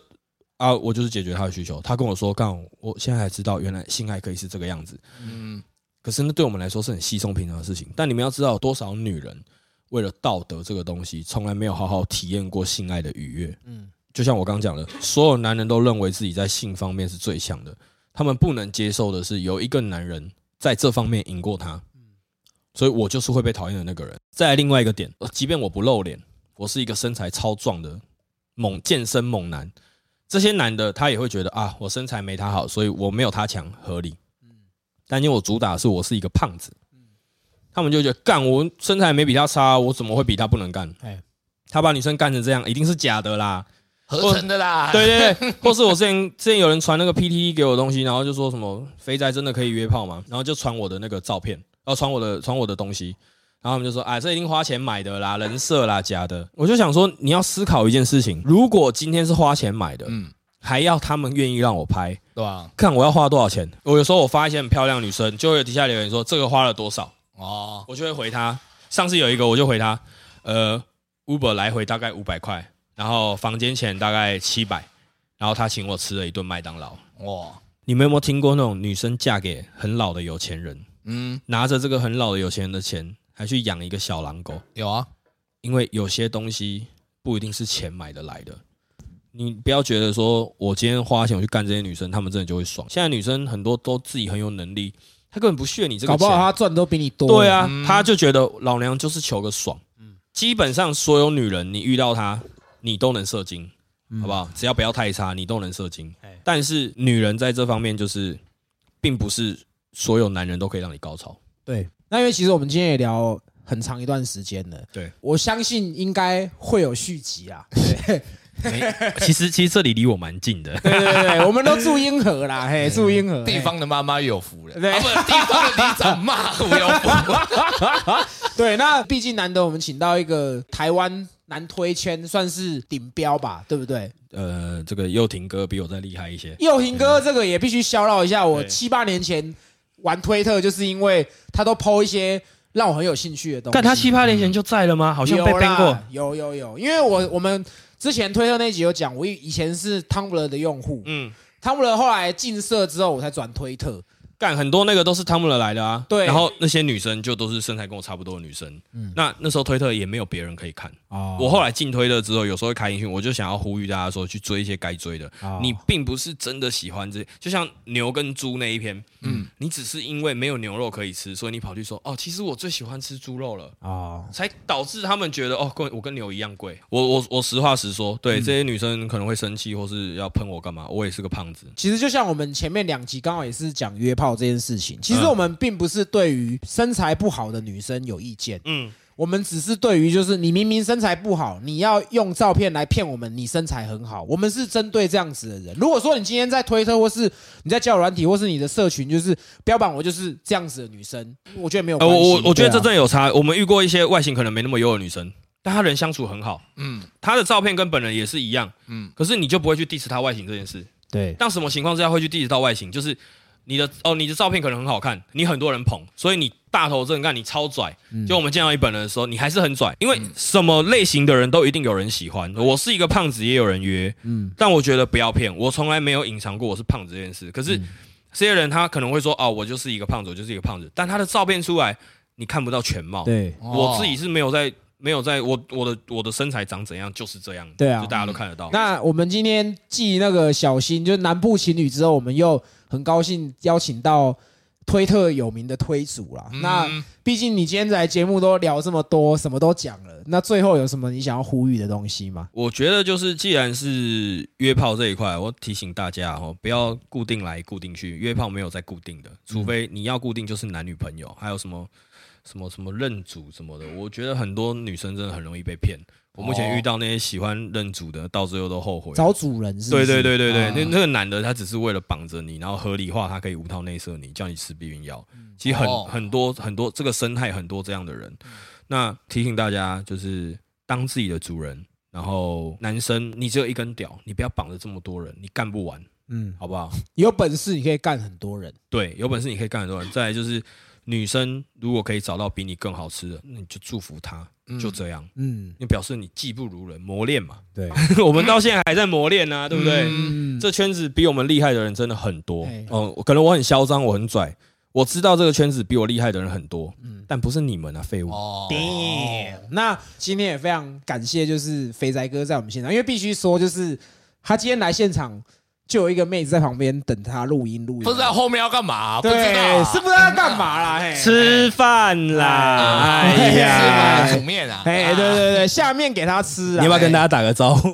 啊，我就是解决他的需求。他跟我说，干，我现在才知道原来性爱可以是这个样子。嗯，可是那对我们来说是很稀松平常的事情。但你们要知道，有多少女人为了道德这个东西，从来没有好好体验过性爱的愉悦。嗯，就像我刚刚讲的，所有男人都认为自己在性方面是最强的，他们不能接受的是有一个男人在这方面赢过他。所以我就是会被讨厌的那个人。再来另外一个点，呃即便我不露脸，我是一个身材超壮的猛健身猛男，这些男的他也会觉得啊，我身材没他好，所以我没有他强，合理。但因为我主打的是我是一个胖子，他们就觉得干我身材没比他差，我怎么会比他不能干哎？他把女生干成这样，一定是假的啦。合成的啦，对对对，或是我之前之前有人传那个 PTT 给我的东西，然后就说什么肥宅真的可以约炮吗？然后就传我的那个照片，然后传我的传我的东西，然后我们就说，哎，这一定花钱买的啦，人设啦，假的。我就想说，你要思考一件事情，如果今天是花钱买的，嗯，还要他们愿意让我拍，对吧？看我要花多少钱。我有时候我发一些很漂亮女生，就会底下留言说这个花了多少，哦，我就会回她。上次有一个我就回她，呃，Uber 来回大概五百块，然后房间钱大概七百，然后她请我吃了一顿麦当劳。哇，你们有没有听过那种女生嫁给很老的有钱人，嗯，拿着这个很老的有钱人的钱，还去养一个小狼狗？有啊，因为有些东西不一定是钱买得来的。你不要觉得说我今天花钱我去干这些女生，她们真的就会爽。现在女生很多都自己很有能力，她根本不屑你这个搞不好钱。他赚的都比你多。对啊，嗯她就觉得老娘就是求个爽。基本上所有女人，你遇到她，你都能射精，好不好？只要不要太差，你都能射精哎。但是女人在这方面就是，并不是所有男人都可以让你高潮。对，那因为其实我们今天也聊很长一段时间了，对，我相信应该会有续集啊。对其实其实这里离我蛮近的。对对对，我们都住英河啦，嘿，住英河地方的妈妈有福了，对啊，不，地方的里长骂我有福，对，那毕竟难得我们请到一个台湾男推圈算是顶标吧，对不对？呃，这个佑廷哥比我再厉害一些。佑廷哥这个也必须消绕一下，我七八年前玩推特，就是因为他都 PO 一些让我很有兴趣的东西。但他七八年前就在了吗？好像被有 ban 过。有有有，因为我我们之前推特那集有讲，我以以前是 Tumblr 的用户嗯，，Tumblr 后来进社之后，我才转推特。干很多那个都是汤姆勒来的啊。对然后那些女生就都是身材跟我差不多的女生。嗯那那时候推特也没有别人可以看。哦我后来进推特之后，有时候会开音讯，我就想要呼吁大家说，去追一些该追的。哦你并不是真的喜欢这，就像牛跟猪那一篇，嗯嗯，你只是因为没有牛肉可以吃，所以你跑去说，哦，其实我最喜欢吃猪肉了。哦，才导致他们觉得哦，跟我跟牛一样贵。我我我实话实说，对、这些女生可能会生气，或是要喷我干嘛？我也是个胖子，其实就像我们前面两集刚好也是讲约炮这件事情，其实嗯我们并不是对于身材不好的女生有意见，嗯，我们只是对于就是你明明身材不好，你要用照片来骗我们你身材很好，我们是针对这样子的人。如果说你今天在推特或是你在交友软体或是你的社群，就是标榜我就是这样子的女生，我觉得没有呃，关系。我我我觉得这真的有差。我们遇过一些外形可能没那么优的女生，但她人相处很好，嗯她的照片跟本人也是一样，嗯，可是你就不会去 diss 她外形这件事。对当什么情况之下会去 diss 到外形？就是你的哦，你的照片可能很好看，你很多人捧，所以你大头正干，你超拽。就我们见到你本人的时候，你还是很拽，因为什么类型的人都一定有人喜欢。我是一个胖子，也有人约，嗯但我觉得不要骗，我从来没有隐藏过我是胖子这件事。可是这些人他可能会说，哦，我就是一个胖子，我就是一个胖子，但他的照片出来，你看不到全貌。对我自己是没有在没有在我我的我的身材长怎样就是这样，对啊就大家都看得到。那我们今天继那个小新，就是南部情侣之后，我们又很高兴邀请到推特有名的推主啦。嗯那毕竟你今天在节目都聊这么多，什么都讲了，那最后有什么你想要呼吁的东西吗？我觉得就是，既然是约炮这一块，我提醒大家哦，不要固定来固定去，约炮没有在固定的，除非你要固定就是男女朋友，还有什么什么什么认主什么的。我觉得很多女生真的很容易被骗。我目前遇到那些喜欢认主的，到最后都后悔。找主人是不对？对对对对，啊那那个男的他只是为了绑着你，然后合理化他可以无套内射你，叫你吃避孕药。其实很哦很多很多这个生态很多这样的人。那提醒大家就是当自己的主人，然后男生你只有一根屌，你不要绑着这么多人，你干不完，嗯，好不好？有本事你可以干很多人。对，有本事你可以干很多人。再来就是女生如果可以找到比你更好吃的，那你就祝福她，就这样。嗯，你表示你技不如人，磨练嘛。对，我们到现在还在磨练呢、对不对？嗯，这圈子比我们厉害的人真的很多哎。哦、可能我很嚣张，我很拽，我知道这个圈子比我厉害的人很多，嗯但不是你们啊，废物。哦那今天也非常感谢，就是肥宅哥在我们现场，因为必须说，就是他今天来现场，就有一个妹子在旁边等他录音录音，不知道后面要干嘛，不知道是不知道要干嘛啦，嘿，吃饭啦！哎呀吗，煮面啊，哎，对对对，下面给他吃啊，你要不要跟大家打个招呼？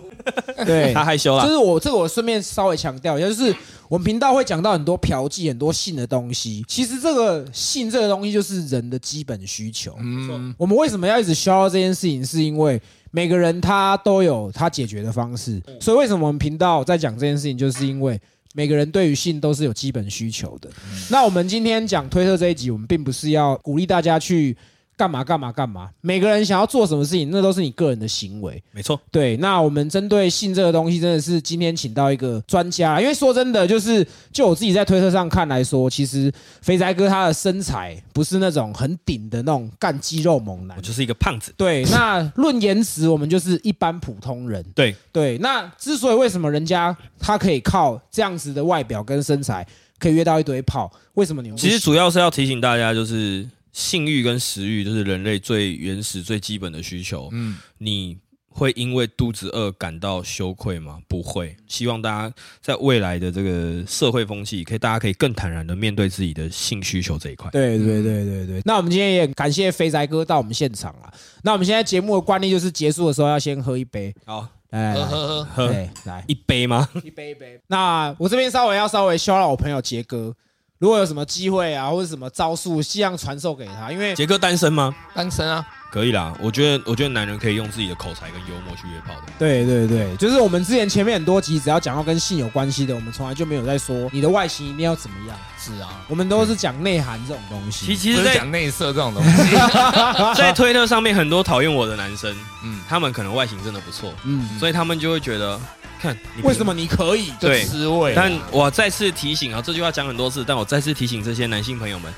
哎对 他害羞了就。是我这个我顺便稍微强调一下，就是我们频道会讲到很多嫖妓、很多性的东西。其实这个性这个东西就是人的基本需求。嗯，我们为什么要一直消耗这件事情？是因为每个人他都有他解决的方式。所以为什么我们频道在讲这件事情，就是因为每个人对于性都是有基本需求的。那我们今天讲推特这一集，我们并不是要鼓励大家去干嘛干嘛干嘛。每个人想要做什么事情，那都是你个人的行为。没错，对，那我们针对性这个东西，真的是今天请到一个专家，因为说真的，就是就我自己在推特上看来说，其实肥宅哥他的身材不是那种很顶的那种干肌肉猛男我。就是一个胖子。对，那论颜值，我们就是一般普通人。对，对，那之所以为什么人家他可以靠这样子的外表跟身材，可以约到一堆炮，为什么你们其实主要是要提醒大家，就是性欲跟食欲，就是人类最原始、最基本的需求。嗯，你会因为肚子饿感到羞愧吗？不会。希望大家在未来的这个社会风气，可以大家可以更坦然的面对自己的性需求这一块。对对对对对，那我们今天也感谢肥宅哥到我们现场啊。那我们现在节目的惯例就是结束的时候要先喝一杯，好，来来来，呵呵呵，喝，来一杯吗？一杯一杯。那我这边稍微要稍微消了我朋友杰哥，如果有什么机会啊，或者什么招数，希望传授给他，因为杰哥单身吗？单身啊，可以啦，我觉得，我觉得男人可以用自己的口才跟幽默去约炮的。对对对，就是我们之前前面很多集，只要讲到跟性有关系的，我们从来就没有在说你的外形一定要怎么样，是啊，我们都是讲内涵这种东西。其其实，在讲内色这种东西，在推特上面，很多讨厌我的男生，嗯，他们可能外形真的不错，嗯，所以他们就会觉得，看为什么你可以？就对但我再次提醒啊，这句话讲很多次，但我再次提醒这些男性朋友们，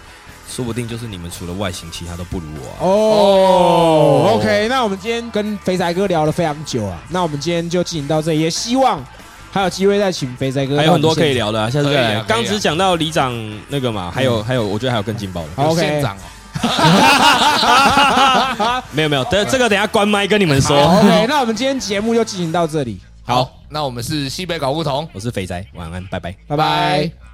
说不定就是你们除了外形，其他都不如我啊。哦，OK，那我们今天跟肥仔哥聊了非常久啊，那我们今天就进行到这里，也希望还有机会再请肥仔哥，还有很多可以。聊的、啊，下次再来。可以啊啊刚只讲到里长那个嘛，还有还有，我觉得还有更劲爆的。县长哦，没 有没有，等这个等下关麦跟你们说。，OK，那我们今天节目就进行到这里，好，那我们是西北搞不同。我是肥宅，晚安，拜拜。拜拜。